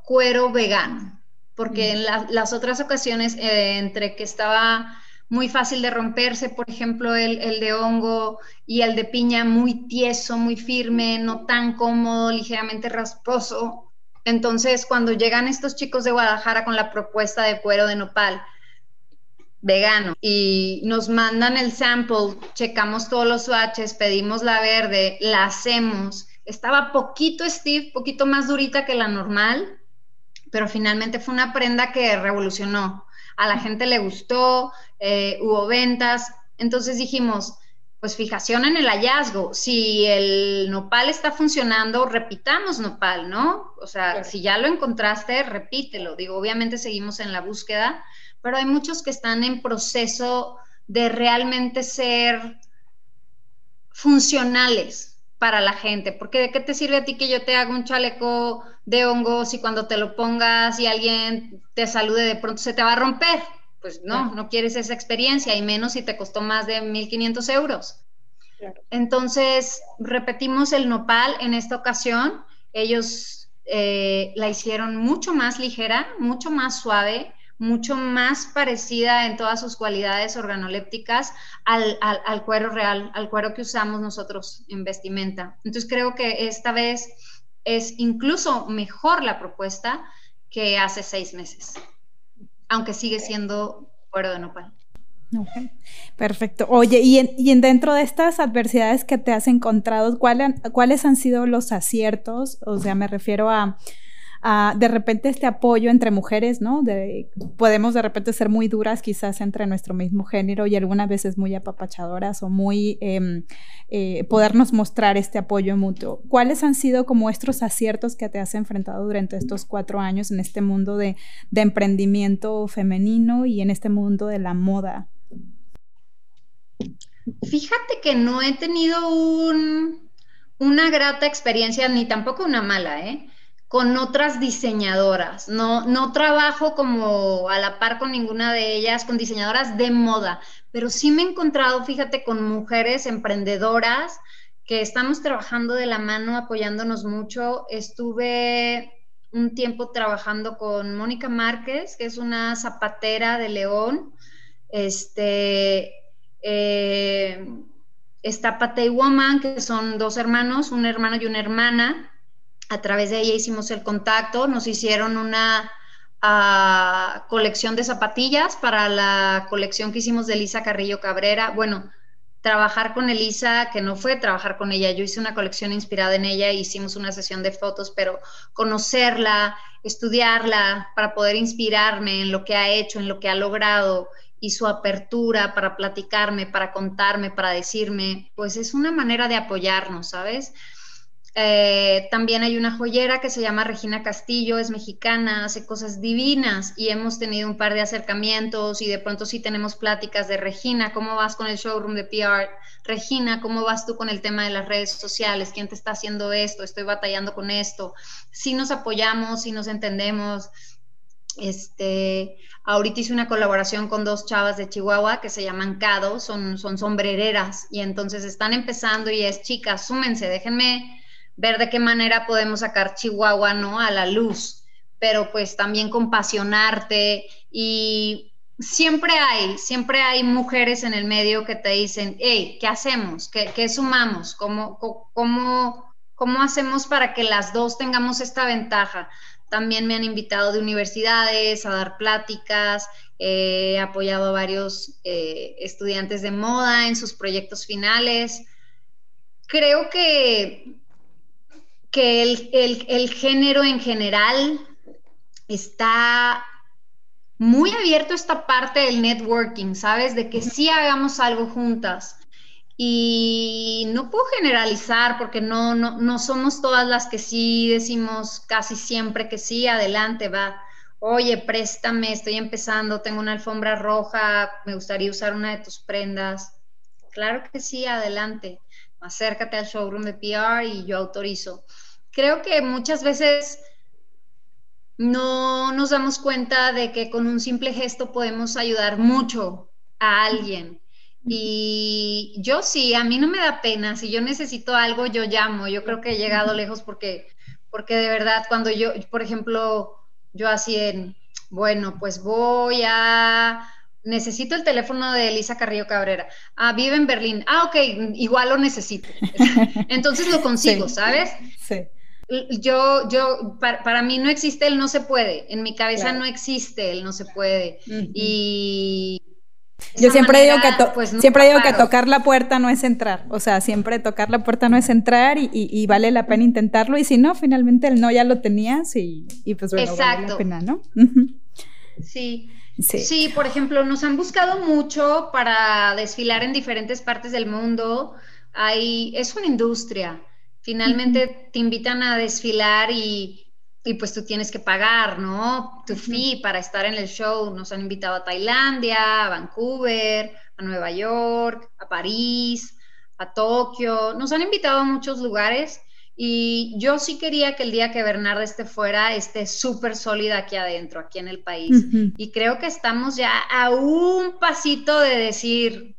cuero vegano, porque en las otras ocasiones, eh, entre que estaba muy fácil de romperse, por ejemplo, el, el, de hongo y el de piña muy tieso, muy firme, no tan cómodo, ligeramente rasposo, entonces, cuando llegan estos chicos de Guadalajara con la propuesta de cuero de nopal vegano y nos mandan el sample, checamos todos los swatches, pedimos la verde, la hacemos. Estaba poquito Steve, poquito más durita que la normal, pero finalmente fue una prenda que revolucionó. A la gente le gustó, eh, hubo ventas. Entonces dijimos, pues fijación en el hallazgo. Si el nopal está funcionando, repitamos nopal, ¿no? O sea, si ya lo encontraste, repítelo. Digo, obviamente seguimos en la búsqueda, pero hay muchos que están en proceso de realmente ser funcionales para la gente, porque de qué te sirve a ti que yo te haga un chaleco de hongos y cuando te lo pongas y alguien te salude de pronto se te va a romper, pues no, no quieres esa experiencia y menos si te costó más de 1.500 euros. Entonces, repetimos el nopal en esta ocasión. Ellos eh, la hicieron mucho más ligera, mucho más suave, mucho más parecida en todas sus cualidades organolépticas al, al, cuero real, al cuero que usamos nosotros en vestimenta. Entonces, creo que esta vez es incluso mejor la propuesta que hace seis meses aunque sigue siendo cuero de nopal. Perfecto. Oye, y, en, dentro de estas adversidades que te has encontrado, ¿cuáles han sido los aciertos? O sea, me refiero a, de repente este apoyo entre mujeres, ¿no? podemos de repente ser muy duras quizás entre nuestro mismo género y algunas veces muy apapachadoras o muy em, eh, podernos mostrar este apoyo mutuo. ¿Cuáles han sido como estos aciertos que te has enfrentado durante estos cuatro años en este mundo de, de emprendimiento femenino y en este mundo de la moda? Fíjate que no he tenido un, una grata experiencia, ni tampoco una mala, ¿eh? Con otras diseñadoras. No, no trabajo como a la par con ninguna de ellas, con diseñadoras de moda, pero sí me he encontrado, fíjate, con mujeres emprendedoras que estamos trabajando de la mano, apoyándonos mucho. Estuve un tiempo trabajando con Mónica Márquez, que es una zapatera de León. Este, eh, está Patey Woman, que son dos hermanos, un hermano y una hermana. A través de ella hicimos el contacto, nos hicieron una ah, colección de zapatillas para la colección que hicimos de Elisa Carrillo Cabrera. Bueno, trabajar con Elisa, que no fue trabajar con ella, yo hice una colección inspirada en ella, hicimos una sesión de fotos, pero conocerla, estudiarla para poder inspirarme en lo que ha hecho, en lo que ha logrado y su apertura para platicarme, para contarme, para decirme, pues es una manera de apoyarnos, ¿sabes? Eh, también hay una joyera que se llama Regina Castillo, es mexicana, hace cosas divinas y hemos tenido un par de acercamientos y de pronto sí tenemos pláticas de Regina, ¿cómo vas con el showroom de PR? Regina, ¿cómo vas tú con el tema de las redes sociales? ¿Quién te está haciendo esto? Estoy batallando con esto. Si nos apoyamos, si nos entendemos, este, ahorita hice una colaboración con dos chavas de Chihuahua que se llaman Cado, son, son sombrereras y entonces están empezando y es chicas, súmense, déjenme ver de qué manera podemos sacar Chihuahua, ¿no? A la luz, pero pues también compasionarte y siempre hay, siempre hay mujeres en el medio que te dicen, hey, ¿qué hacemos? ¿Qué, sumamos? ¿Cómo, cómo, ¿Cómo hacemos para que las dos tengamos esta ventaja? También me han invitado de universidades a dar pláticas, he apoyado a varios eh, estudiantes de moda en sus proyectos finales. Creo que, que el, género en general está muy abierto a esta parte del networking, ¿sabes? De que sí hagamos algo juntas. Y no puedo generalizar porque no, no, somos todas las que sí decimos casi siempre que sí, adelante, va. Oye, préstame, estoy empezando, tengo una alfombra roja, me gustaría usar una de tus prendas. Claro que sí, adelante. Acércate al showroom de PR y yo autorizo. Creo que muchas veces no nos damos cuenta de que con un simple gesto podemos ayudar mucho a alguien. Y yo sí, a mí no me da pena, si yo necesito algo, yo llamo, yo creo que he llegado lejos porque, porque de verdad cuando yo, por ejemplo, yo así en, bueno, pues voy a, necesito el teléfono de Elisa Carrillo Cabrera, ah, vive en Berlín, ah, ok, igual lo necesito, entonces lo consigo, ¿sabes? Sí. Yo, yo, para, mí no existe el no se puede, en mi cabeza no existe el no se puede. Y yo siempre digo que pues, siempre digo que tocar la puerta no es entrar, o sea, siempre tocar la puerta no es entrar y, vale la pena intentarlo. Y si no, finalmente el no ya lo tenías y, pues bueno, vale la pena, ¿no? sí. Sí. Sí, por ejemplo, nos han buscado mucho para desfilar en diferentes partes del mundo. Hay, es una industria. Finalmente te invitan a desfilar y y pues tú tienes que pagar, ¿no? Tu fee para estar en el show. Nos han invitado a Tailandia, a Vancouver, a Nueva York, a París, a Tokio. Nos han invitado a muchos lugares y yo sí quería que el día que Bernarda esté fuera esté súper sólida aquí adentro, aquí en el país. Y creo que estamos ya a un pasito de decir,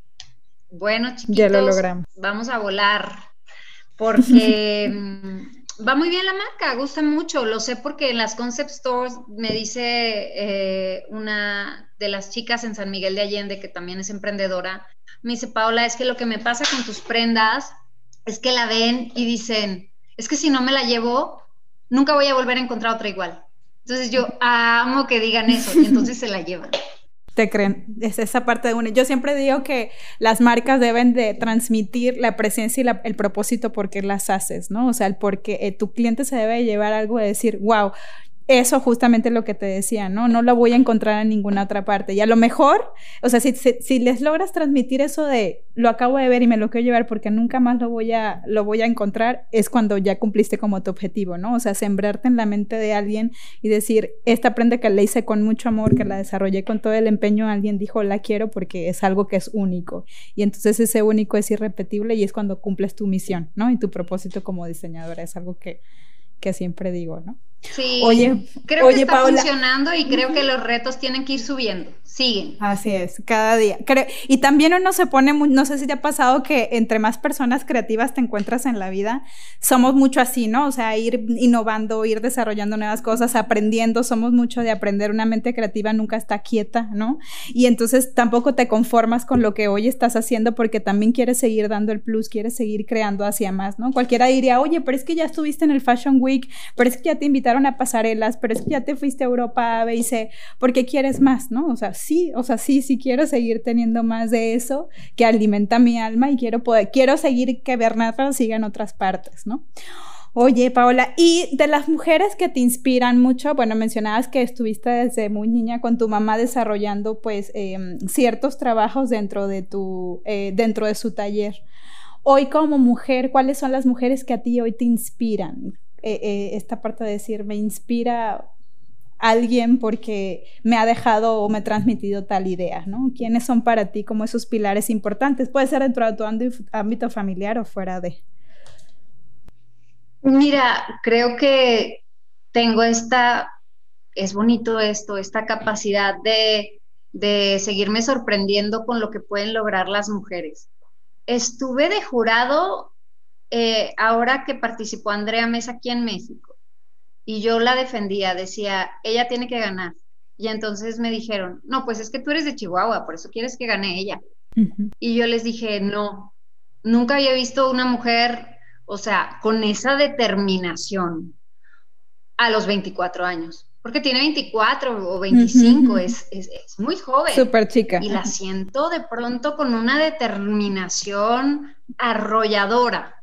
bueno, chiquitos, ya lo logramos. vamos a volar. Porque va muy bien la marca, gusta mucho, lo sé porque en las concept stores me dice eh, una de las chicas en San Miguel de Allende, que también es emprendedora, me dice, Paola, es que lo que me pasa con tus prendas es que la ven y dicen, es que si no me la llevo, nunca voy a volver a encontrar otra igual. Entonces yo amo que digan eso y entonces se la llevan te creen. Es esa parte de uno. Yo siempre digo que las marcas deben de transmitir la presencia y el propósito porque las haces, ¿no? O sea, el porque eh, tu cliente se debe llevar algo de decir, wow, eso justamente lo que te decía, ¿no? No lo voy a encontrar en ninguna otra parte. Y a lo mejor, o sea, si, si, les logras transmitir eso de lo acabo de ver y me lo quiero llevar porque nunca más lo voy a, lo voy a encontrar, es cuando ya cumpliste como tu objetivo, ¿no? O sea, sembrarte en la mente de alguien y decir, esta prenda que le hice con mucho amor, que la desarrollé con todo el empeño, alguien dijo, la quiero porque es algo que es único. Y entonces ese único es irrepetible y es cuando cumples tu misión, ¿no? Y tu propósito como diseñadora es algo que, que siempre digo, ¿no? Sí, oye, creo que está funcionando y creo que los retos tienen que ir subiendo, siguen. Así es, cada día. y también uno se pone, no sé si te ha pasado que entre más personas creativas te encuentras en la vida, somos mucho así, ¿no? O sea, ir innovando, ir desarrollando nuevas cosas, aprendiendo, somos mucho de aprender, una mente creativa nunca está quieta, ¿no? Y entonces tampoco te conformas con lo que hoy estás haciendo porque también quieres seguir dando el plus, quieres seguir creando hacia más, ¿no? Cualquiera diría, oye, pero es que ya estuviste en el Fashion Week, pero es que ya te invitaron a pasarelas, pero es que ya te fuiste a Europa, A, B y C, porque quieres más, ¿no? O sea, sí, o sea, sí, sí quiero seguir teniendo más de eso que alimenta mi alma y quiero poder, quiero seguir que Bernardo siga en otras partes, ¿no? Oye, Paola, y de las mujeres que te inspiran mucho, bueno, mencionabas que estuviste desde muy niña con tu mamá desarrollando pues em, ciertos trabajos dentro de tu, eh, dentro de su taller. Hoy como mujer, ¿cuáles son las mujeres que a ti hoy te inspiran? Eh, eh, esta parte de decir, me inspira alguien porque me ha dejado o me ha transmitido tal idea, ¿no? ¿Quiénes son para ti como esos pilares importantes? Puede ser dentro de tu ámbito familiar o fuera de. Mira, creo que tengo esta, es bonito esto, esta capacidad de, de seguirme sorprendiendo con lo que pueden lograr las mujeres. Estuve de jurado eh, ahora que participó Andrea Mesa aquí en México y yo la defendía, decía, ella tiene que ganar. Y entonces me dijeron, no, pues es que tú eres de Chihuahua, por eso quieres que gane ella. Y yo les dije, no, nunca había visto una mujer, o sea, con esa determinación a los 24 años, porque tiene 24 o 25, es, es, es, muy joven. Súper chica. Y la siento de pronto con una determinación arrolladora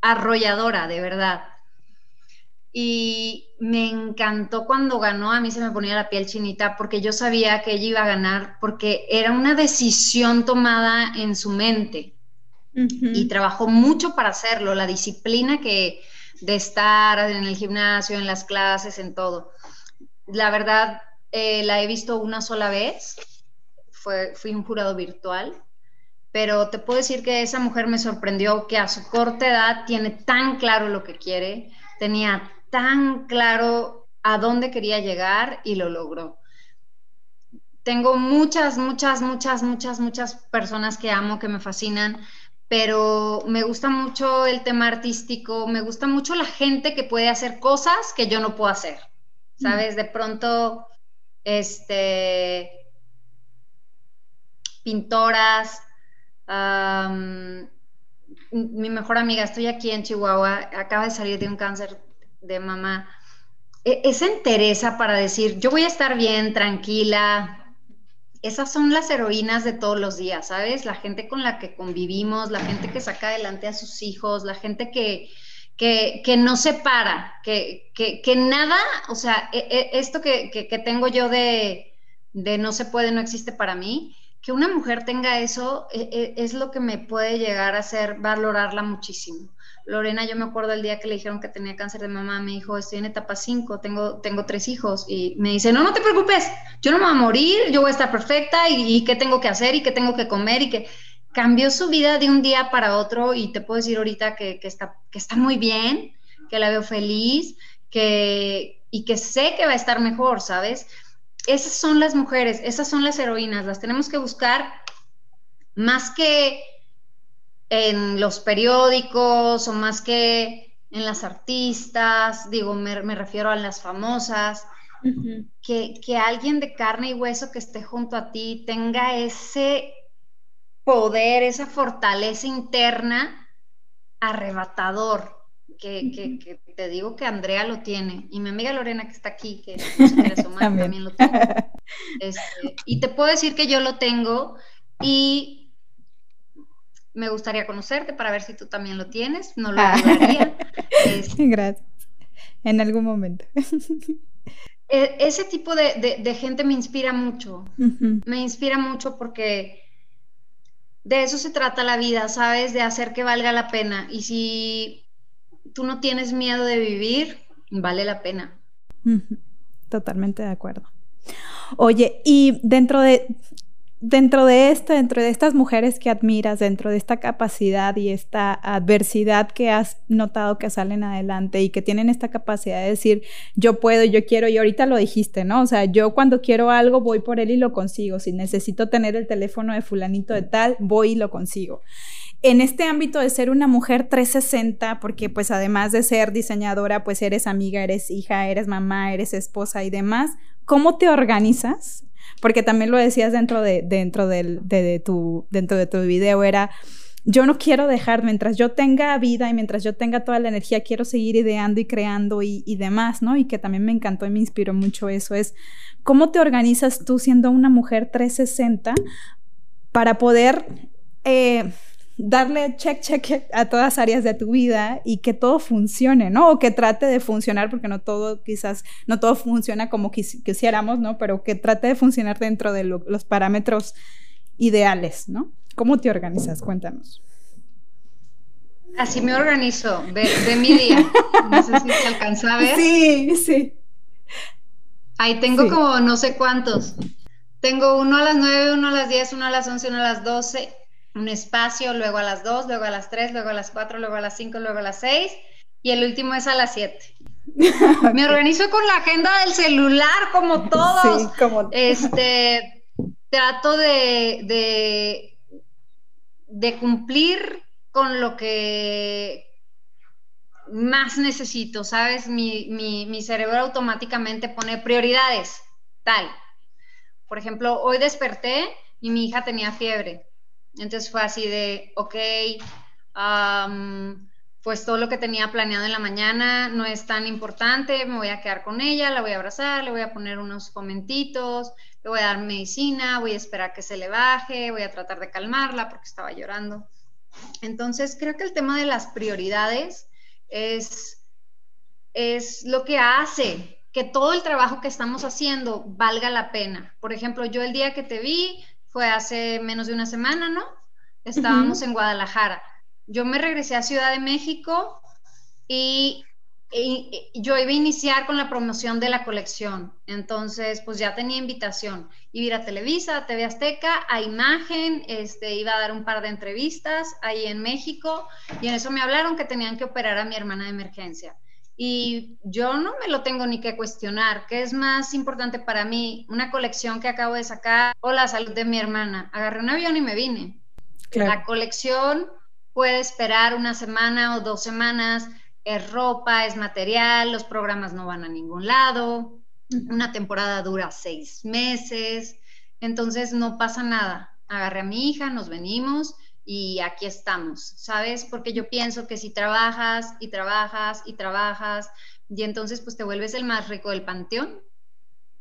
arrolladora, de verdad. Y me encantó cuando ganó, a mí se me ponía la piel chinita porque yo sabía que ella iba a ganar porque era una decisión tomada en su mente y trabajó mucho para hacerlo, la disciplina que de estar en el gimnasio, en las clases, en todo. La verdad, eh, la he visto una sola vez, fue, fui un jurado virtual pero te puedo decir que esa mujer me sorprendió que a su corta edad tiene tan claro lo que quiere, tenía tan claro a dónde quería llegar y lo logró. Tengo muchas, muchas, muchas, muchas, muchas personas que amo, que me fascinan, pero me gusta mucho el tema artístico, me gusta mucho la gente que puede hacer cosas que yo no puedo hacer, ¿sabes? De pronto, este, pintoras, mi mejor amiga, estoy aquí en Chihuahua, acaba de salir de un cáncer de mamá. E, esa entereza para decir, yo voy a estar bien, tranquila. Esas son las heroínas de todos los días, ¿sabes? La gente con la que convivimos, la gente que saca adelante a sus hijos, la gente que, que, no se para, que, que, nada, o sea, e, e, esto que, tengo yo de, de no se puede, no existe para mí, que una mujer tenga eso e, e, es, lo que me puede llegar a hacer valorarla muchísimo. Lorena, yo me acuerdo el día que le dijeron que tenía cáncer de mamá, me dijo, estoy en etapa 5, tengo, tengo tres hijos, y me dice, no, no te preocupes, yo no me voy a morir, yo voy a estar perfecta, y, qué tengo que hacer, y qué tengo que comer, y que cambió su vida de un día para otro, y te puedo decir ahorita que, está, que está muy bien, que la veo feliz, que, y que sé que va a estar mejor, ¿sabes? Esas son las mujeres, esas son las heroínas, las tenemos que buscar más que en los periódicos o más que en las artistas, digo, me, refiero a las famosas, que, que alguien de carne y hueso que esté junto a ti tenga ese poder, esa fortaleza interna arrebatador, que, te digo que Andrea lo tiene, y mi amiga Lorena que está aquí, que también. lo tiene. Este, y te puedo decir que yo lo tengo y me gustaría conocerte para ver si tú también lo tienes, no lo ah. Este, Gracias. En algún momento. E, ese tipo de, gente me inspira mucho, me inspira mucho porque de eso se trata la vida, ¿sabes? De hacer que valga la pena. Y si tú no tienes miedo de vivir, vale la pena. Totalmente de acuerdo. Oye, y dentro de, dentro de esto, dentro de estas mujeres que admiras, dentro de esta capacidad y esta adversidad que has notado que salen adelante y que tienen esta capacidad de decir, yo puedo, yo quiero, y ahorita lo dijiste, ¿no? O sea, yo cuando quiero algo voy por él y lo consigo. Si necesito tener el teléfono de fulanito de tal, voy y lo consigo. En este ámbito de ser una mujer 360, porque pues además de ser diseñadora, pues eres amiga, eres hija, eres mamá, eres esposa y demás, ¿cómo te organizas porque también lo decías dentro de, dentro del, de, tu, dentro de tu video, era, yo no quiero dejar, mientras yo tenga vida y mientras yo tenga toda la energía, quiero seguir ideando y creando y, y demás, ¿no? Y que también me encantó y me inspiró mucho eso, es, ¿cómo te organizas tú siendo una mujer 360 para poder... Eh, darle check, check a todas áreas de tu vida y que todo funcione, ¿no? O que trate de funcionar, porque no todo, quizás, no todo funciona como quisiéramos, ¿no? Pero que trate de funcionar dentro de los parámetros ideales, ¿no? ¿Cómo te organizas? Cuéntanos. Así me organizo, de, mi día. No sé si se alcanza a ver. Sí, sí. Ahí tengo como no sé cuántos. Tengo uno a las 9, uno a las 10, uno a las 11, uno a las 12 un espacio, luego a las 2, luego a las 3, luego a las 4, luego a las 5, luego a las 6 y el último es a las 7. Me organizo con la agenda del celular como todos. Sí, como... Este, trato de, de, de cumplir con lo que más necesito, ¿sabes? Mi, mi, mi, cerebro automáticamente pone prioridades, tal. Por ejemplo, hoy desperté y mi hija tenía fiebre. Entonces fue así de, ok, pues todo lo que tenía planeado en la mañana no es tan importante, me voy a quedar con ella, la voy a abrazar, le voy a poner unos comentitos, le voy a dar medicina, voy a esperar que se le baje, voy a tratar de calmarla porque estaba llorando. Entonces creo que el tema de las prioridades es, es lo que hace que todo el trabajo que estamos haciendo valga la pena. Por ejemplo, yo el día que te vi, fue hace menos de una semana, ¿no? Estábamos en Guadalajara. Yo me regresé a Ciudad de México y, yo iba a iniciar con la promoción de la colección. Entonces, pues ya tenía invitación. Iba a ir a Televisa, a TV Azteca, a Imagen, este, iba a dar un par de entrevistas ahí en México y en eso me hablaron que tenían que operar a mi hermana de emergencia. Y yo no me lo tengo ni que cuestionar. ¿Qué es más importante para mí? ¿Una colección que acabo de sacar o la salud de mi hermana? Agarré un avión y me vine. La colección puede esperar una semana o dos semanas. Es ropa, es material, los programas no van a ningún lado. Una temporada dura seis meses. Entonces no pasa nada. Agarré a mi hija, nos venimos y aquí estamos, ¿sabes? Porque yo pienso que si trabajas y trabajas y trabajas y entonces pues te vuelves el más rico del panteón,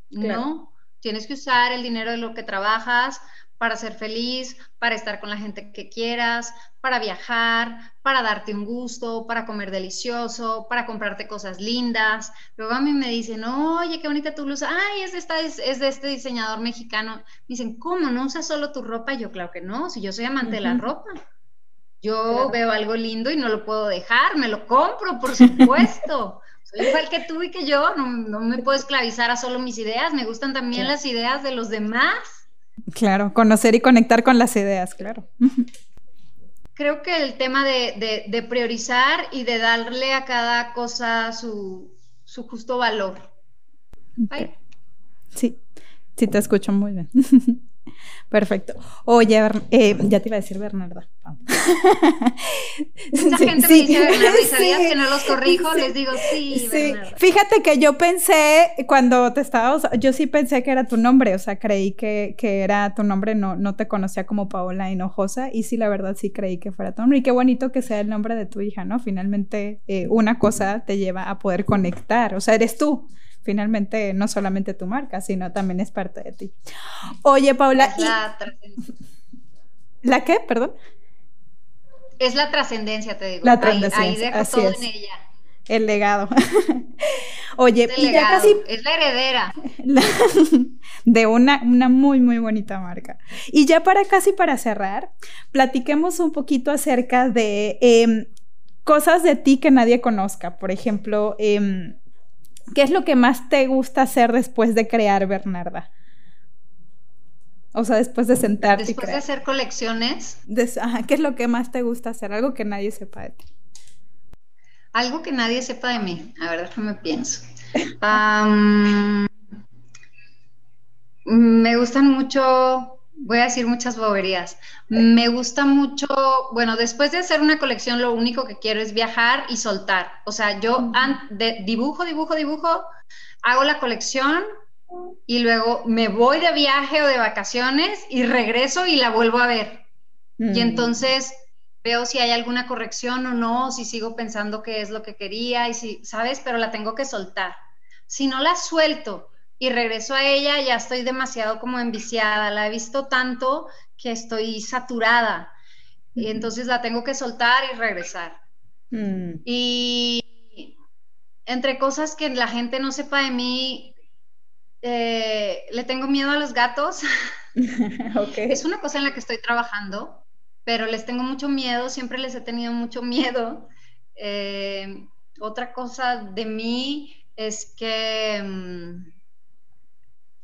¿no? Tienes que usar el dinero de lo que trabajas para ser feliz, para estar con la gente que quieras, para viajar, para darte un gusto, para comer delicioso, para comprarte cosas lindas. Luego a mí me dicen, oye, qué bonita tu blusa. Ay, es de, esta, es, de este diseñador mexicano. Me dicen, ¿cómo? ¿No usas solo tu ropa? yo, claro que no, si yo soy amante de la ropa. Yo veo algo lindo y no lo puedo dejar, me lo compro, por supuesto. Soy igual que tú y que yo, no, no me puedo esclavizar a solo mis ideas, me gustan también las ideas de los demás. Claro, conocer y conectar con las ideas, claro. Creo que el tema de, priorizar y de darle a cada cosa su, justo valor. Sí, sí, te escucho muy bien. Perfecto. Oye, eh, ya te iba a decir Bernarda. Mucha gente me dice Bernarda y sabías que no los corrijo, les digo sí, Bernarda. Fíjate que yo pensé, cuando te estaba, yo sí pensé que era tu nombre, o sea, creí que, que, era tu nombre, no, no te conocía como Paola Hinojosa, y sí, la verdad sí creí que fuera tu nombre. Y qué bonito que sea el nombre de tu hija, ¿no? Finalmente, eh, una cosa te lleva a poder conectar, o sea, eres tú finalmente no solamente tu marca, sino también es parte de ti. Oye, Paula. la, ¿La qué? Perdón. Es la trascendencia, te digo. La trascendencia. Ahí, dejo todo en ella. El legado. Oye, y ya casi. Es la heredera. de una, una muy, muy bonita marca. Y ya para casi para cerrar, platiquemos un poquito acerca de em, cosas de ti que nadie conozca. Por ejemplo, em, ¿qué es lo que más te gusta hacer después de crear Bernarda? O sea, después de sentarte. Después de hacer colecciones. ¿Qué es lo que más te gusta hacer? Algo que nadie sepa de ti. Algo que nadie sepa de mí. A ver, déjame pienso. me gustan mucho, voy a decir muchas boberías. Me gusta mucho, bueno, después de hacer una colección, lo único que quiero es viajar y soltar. O sea, yo dibujo, dibujo, dibujo, hago la colección y luego me voy de viaje o de vacaciones y regreso y la vuelvo a ver. Y entonces veo si hay alguna corrección o no, si sigo pensando que es lo que quería y si, ¿sabes? Pero la tengo que soltar. Si no la suelto y regreso a ella, ya estoy demasiado como enviciada, la he visto tanto que estoy saturada. Y entonces la tengo que soltar y regresar. Mm. Y entre cosas que la gente no sepa de mí, eh, le tengo miedo a los gatos. Es una cosa en la que estoy trabajando pero les tengo mucho miedo, siempre les he tenido mucho miedo. Eh, otra cosa de mí es que, mm,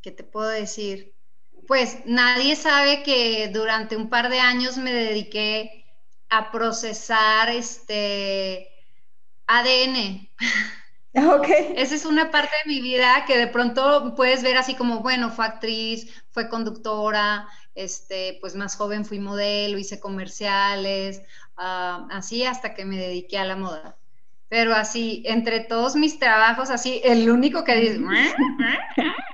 ¿qué te puedo decir? Pues nadie sabe que durante un par de años me dediqué a procesar este ADN. Okay. Esa es una parte de mi vida que de pronto puedes ver así como, bueno, fue actriz, fue conductora, este, pues más joven fui modelo, hice comerciales, ah, así hasta que me dediqué a la moda. Pero así, entre todos mis trabajos, así, el único que dice,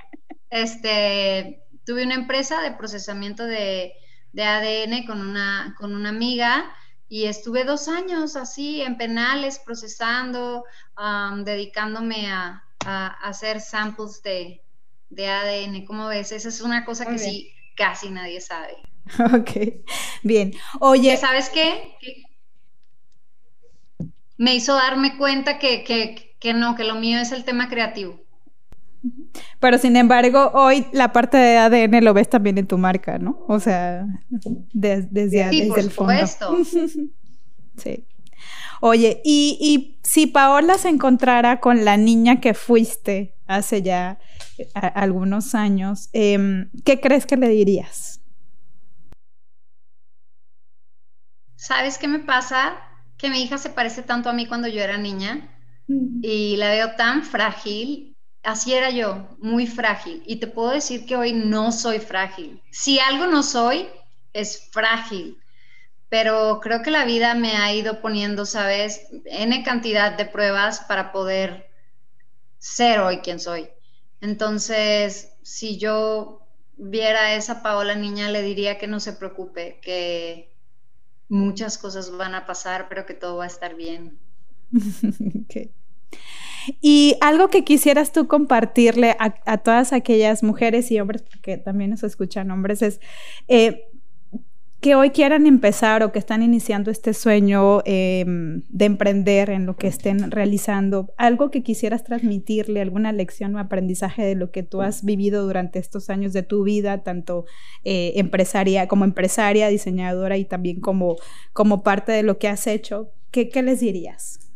este, tuve una empresa de procesamiento de, ADN con una, con una amiga y estuve dos años así en penales procesando, dedicándome a, hacer samples de, ADN. ¿Cómo ves? Esa es una cosa que sí casi nadie sabe. Ok, bien. Oye. ¿Sabes qué? Me hizo darme cuenta que, que, no, que lo mío es el tema creativo. Pero sin embargo, hoy la parte de ADN lo ves también en tu marca, ¿no? O sea, desde, desde el fondo. sí. Oye, y, y, si Paola se encontrara con la niña que fuiste hace ya algunos años, em, ¿qué crees que le dirías? ¿Sabes qué me pasa? Que mi hija se parece tanto a mí cuando yo era niña y la veo tan frágil. Así era yo, muy frágil. Y te puedo decir que hoy no soy frágil. Si algo no soy, es frágil. Pero creo que la vida me ha ido poniendo, ¿sabes? N cantidad de pruebas para poder ser hoy quien soy. Entonces, si yo viera a esa Paola niña, le diría que no se preocupe, que muchas cosas van a pasar, pero que todo va a estar bien. Y algo que quisieras tú compartirle a, todas aquellas mujeres y hombres, porque también nos escuchan hombres, es eh, que hoy quieran empezar o que están iniciando este sueño em, de emprender en lo que estén realizando, algo que quisieras transmitirle, alguna lección o aprendizaje de lo que tú has vivido durante estos años de tu vida, tanto eh, empresaria como empresaria, diseñadora y también como, como parte de lo que has hecho, ¿qué, ¿qué les dirías?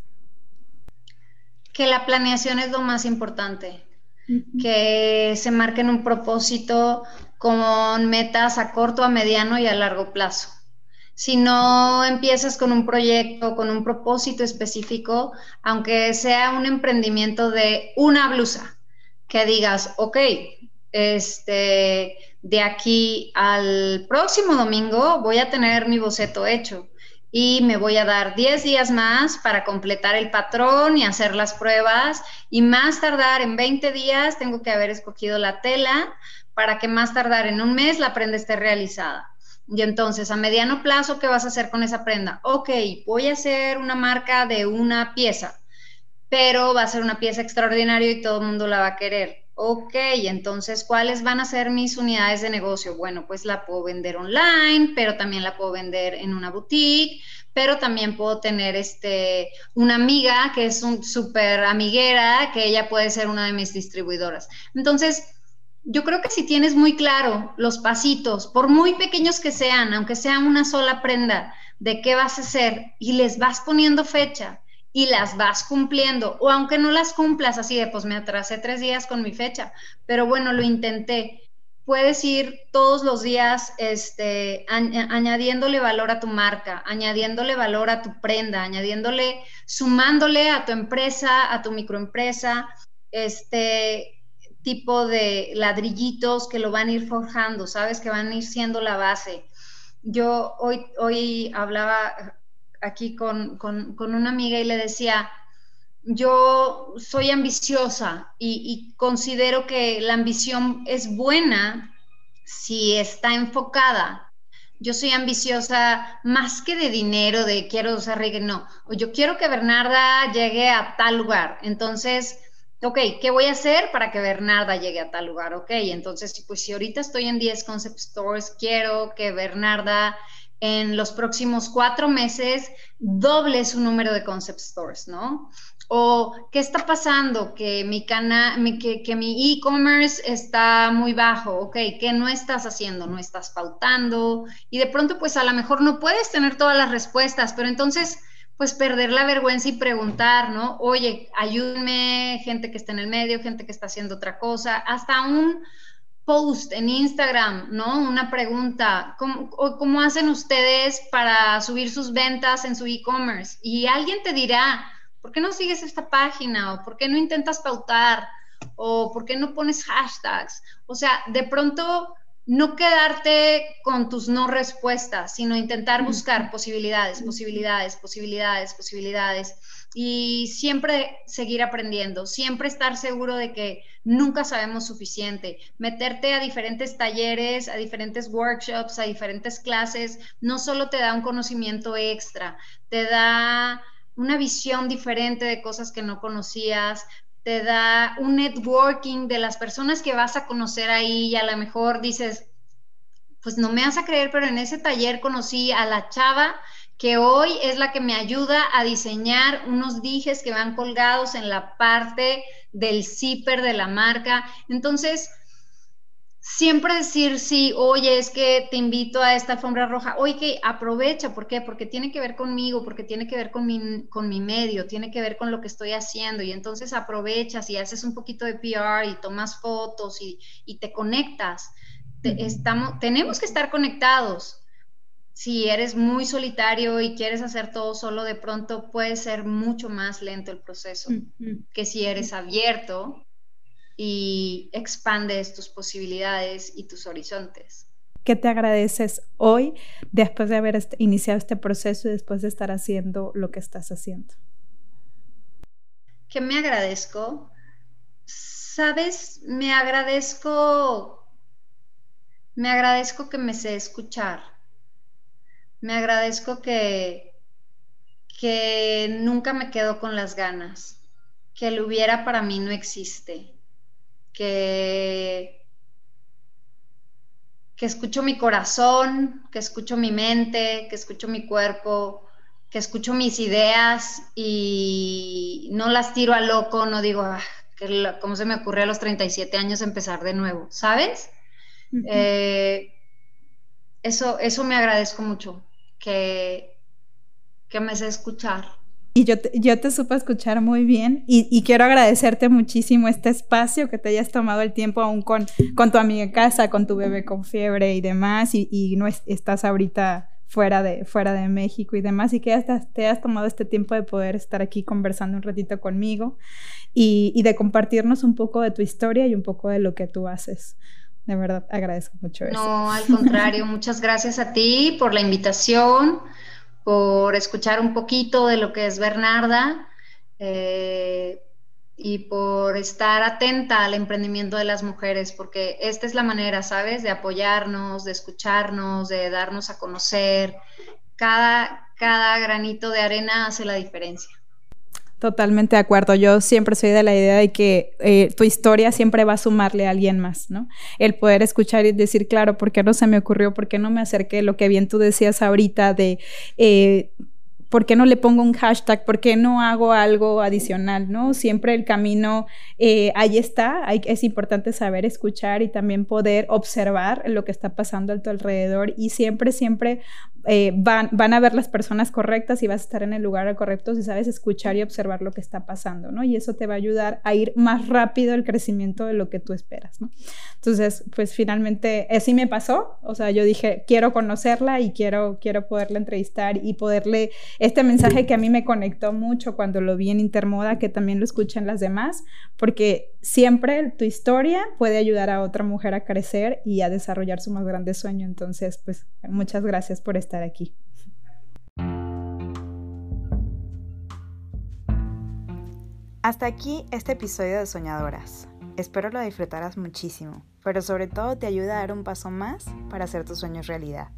Que la planeación es lo más importante, que se marquen un propósito con metas a corto, a mediano y a largo plazo. Si no empiezas con un proyecto, con un propósito específico, aunque sea un emprendimiento de una blusa, que digas, ok, este, de aquí al próximo domingo voy a tener mi boceto hecho y me voy a dar 10 días más para completar el patrón y hacer las pruebas y más tardar en 20 días tengo que haber escogido la tela para que más tardar en un mes la prenda esté realizada. Y entonces, a mediano plazo, ¿qué vas a hacer con esa prenda? Ok, voy a hacer una marca de una pieza, pero va a ser una pieza extraordinaria y todo el mundo la va a querer. Ok, entonces, ¿cuáles van a ser mis unidades de negocio? Bueno, pues la puedo vender online, pero también la puedo vender en una boutique, pero también puedo tener este, una amiga que es un súper amiguera, que ella puede ser una de mis distribuidoras. Entonces, yo creo que si tienes muy claro los pasitos, por muy pequeños que sean, aunque sea una sola prenda, de qué vas a hacer y les vas poniendo fecha, y las vas cumpliendo, o aunque no las cumplas así de, pues me atrasé tres días con mi fecha, pero bueno, lo intenté. Puedes ir todos los días este, añadiéndole valor a tu marca, añadiéndole valor a tu prenda, añadiéndole, sumándole a tu empresa, a tu microempresa, este tipo de ladrillitos que lo van a ir forjando, sabes que van a ir siendo la base. Yo hoy, hoy hablaba aquí con, una amiga y le decía, yo soy ambiciosa y, considero que la ambición es buena si está enfocada. Yo soy ambiciosa más que de dinero, de quiero ser rica, no. Yo quiero que Bernarda llegue a tal lugar. Entonces, ok, ¿qué voy a hacer para que Bernarda llegue a tal lugar? Ok, entonces, pues si ahorita estoy en 10 concept stores, quiero que Bernarda en los próximos cuatro meses doble su número de concept stores, ¿no? O qué está pasando, que mi canal, que, que, mi e-commerce está muy bajo, ok, ¿qué no estás haciendo? No estás pautando y de pronto pues a lo mejor no puedes tener todas las respuestas, pero entonces pues perder la vergüenza y preguntar, ¿no? Oye, ayúdenme, gente que está en el medio, gente que está haciendo otra cosa, hasta un post en Instagram, ¿no? Una pregunta, ¿cómo, hacen ustedes para subir sus ventas en su e-commerce? Y alguien te dirá, ¿por qué no sigues esta página? ¿O por qué no intentas pautar? ¿O por qué no pones hashtags? O sea, de pronto no quedarte con tus no respuestas, sino intentar buscar posibilidades, posibilidades, posibilidades, posibilidades y siempre seguir aprendiendo, siempre estar seguro de que nunca sabemos suficiente, meterte a diferentes talleres, a diferentes workshops, a diferentes clases, no solo te da un conocimiento extra, te da una visión diferente de cosas que no conocías, te da un networking de las personas que vas a conocer ahí y a lo mejor dices, pues no me vas a creer, pero en ese taller conocí a la chava que hoy es la que me ayuda a diseñar unos dijes que van colgados en la parte del zipper de la marca. Entonces, siempre decir sí, oye, es que te invito a esta alfombra roja, oye, que aprovecha, ¿por qué? Porque tiene que ver conmigo, porque tiene que ver con mi, con mi medio, tiene que ver con lo que estoy haciendo y entonces aprovechas y haces un poquito de PR y tomas fotos y, te conectas. estamos, tenemos que estar conectados si eres muy solitario y quieres hacer todo solo, de pronto puede ser mucho más lento el proceso que si eres abierto y expandes tus posibilidades y tus horizontes. ¿Qué te agradeces hoy después de haber iniciado este proceso y después de estar haciendo lo que estás haciendo? ¿Qué me agradezco? Sabes, me agradezco, me agradezco que me sé escuchar me agradezco que, que nunca me quedo con las ganas, que el hubiera para mí no existe, que, que escucho mi corazón, que escucho mi mente, que escucho mi cuerpo, que escucho mis ideas y no las tiro a loco, no digo, ah, ¿cómo se me ocurrió a los 37 años empezar de nuevo? ¿Sabes? Eh, eso, eso me agradezco mucho que, que me sé escuchar. Y yo te, yo te supe escuchar muy bien y, quiero agradecerte muchísimo este espacio, que te hayas tomado el tiempo aún con, con tu amiga en casa, con tu bebé con fiebre y demás, y, y no estás ahorita fuera de, fuera de México y demás, y que te has tomado este tiempo de poder estar aquí conversando un ratito conmigo y, y de compartirnos un poco de tu historia y un poco de lo que tú haces. De verdad, agradezco mucho eso. No, al contrario, muchas gracias a ti por la invitación, por escuchar un poquito de lo que es Bernarda eh, y por estar atenta al emprendimiento de las mujeres, porque esta es la manera, ¿sabes?, de apoyarnos, de escucharnos, de darnos a conocer. Cada, cada granito de arena hace la diferencia. Totalmente de acuerdo. Yo siempre soy de la idea de que eh, tu historia siempre va a sumarle a alguien más, ¿no? El poder escuchar y decir, claro, ¿por qué no se me ocurrió? ¿Por qué no me acerqué? Lo que bien tú decías ahorita de... Eh, ¿por qué no le pongo un hashtag? ¿Por qué no hago algo adicional? ¿no? Siempre el camino eh, ahí está. es importante saber escuchar y también poder observar lo que está pasando a tu alrededor y siempre, siempre eh, van, van a ver las personas correctas y vas a estar en el lugar correcto si sabes escuchar y observar lo que está pasando, ¿no? Y eso te va a ayudar a ir más rápido el crecimiento de lo que tú esperas, ¿no? Entonces, pues finalmente así me pasó, o sea, yo dije, quiero conocerla y quiero, quiero poderla entrevistar y poderle este mensaje que a mí me conectó mucho cuando lo vi en Intermoda, que también lo escuchan las demás, porque siempre tu historia puede ayudar a otra mujer a crecer y a desarrollar su más grande sueño. Entonces, pues muchas gracias por estar aquí. Hasta aquí este episodio de Soñadoras. Espero lo disfrutaras muchísimo, pero sobre todo te ayuda a dar un paso más para hacer tus sueños realidad.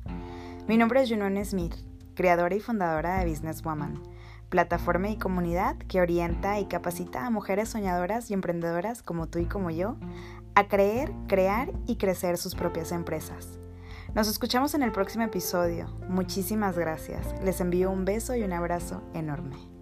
Mi nombre es Junone Smith creadora y fundadora de Business Woman, plataforma y comunidad que orienta y capacita a mujeres soñadoras y emprendedoras como tú y como yo a creer, crear y crecer sus propias empresas. Nos escuchamos en el próximo episodio. Muchísimas gracias. Les envío un beso y un abrazo enorme.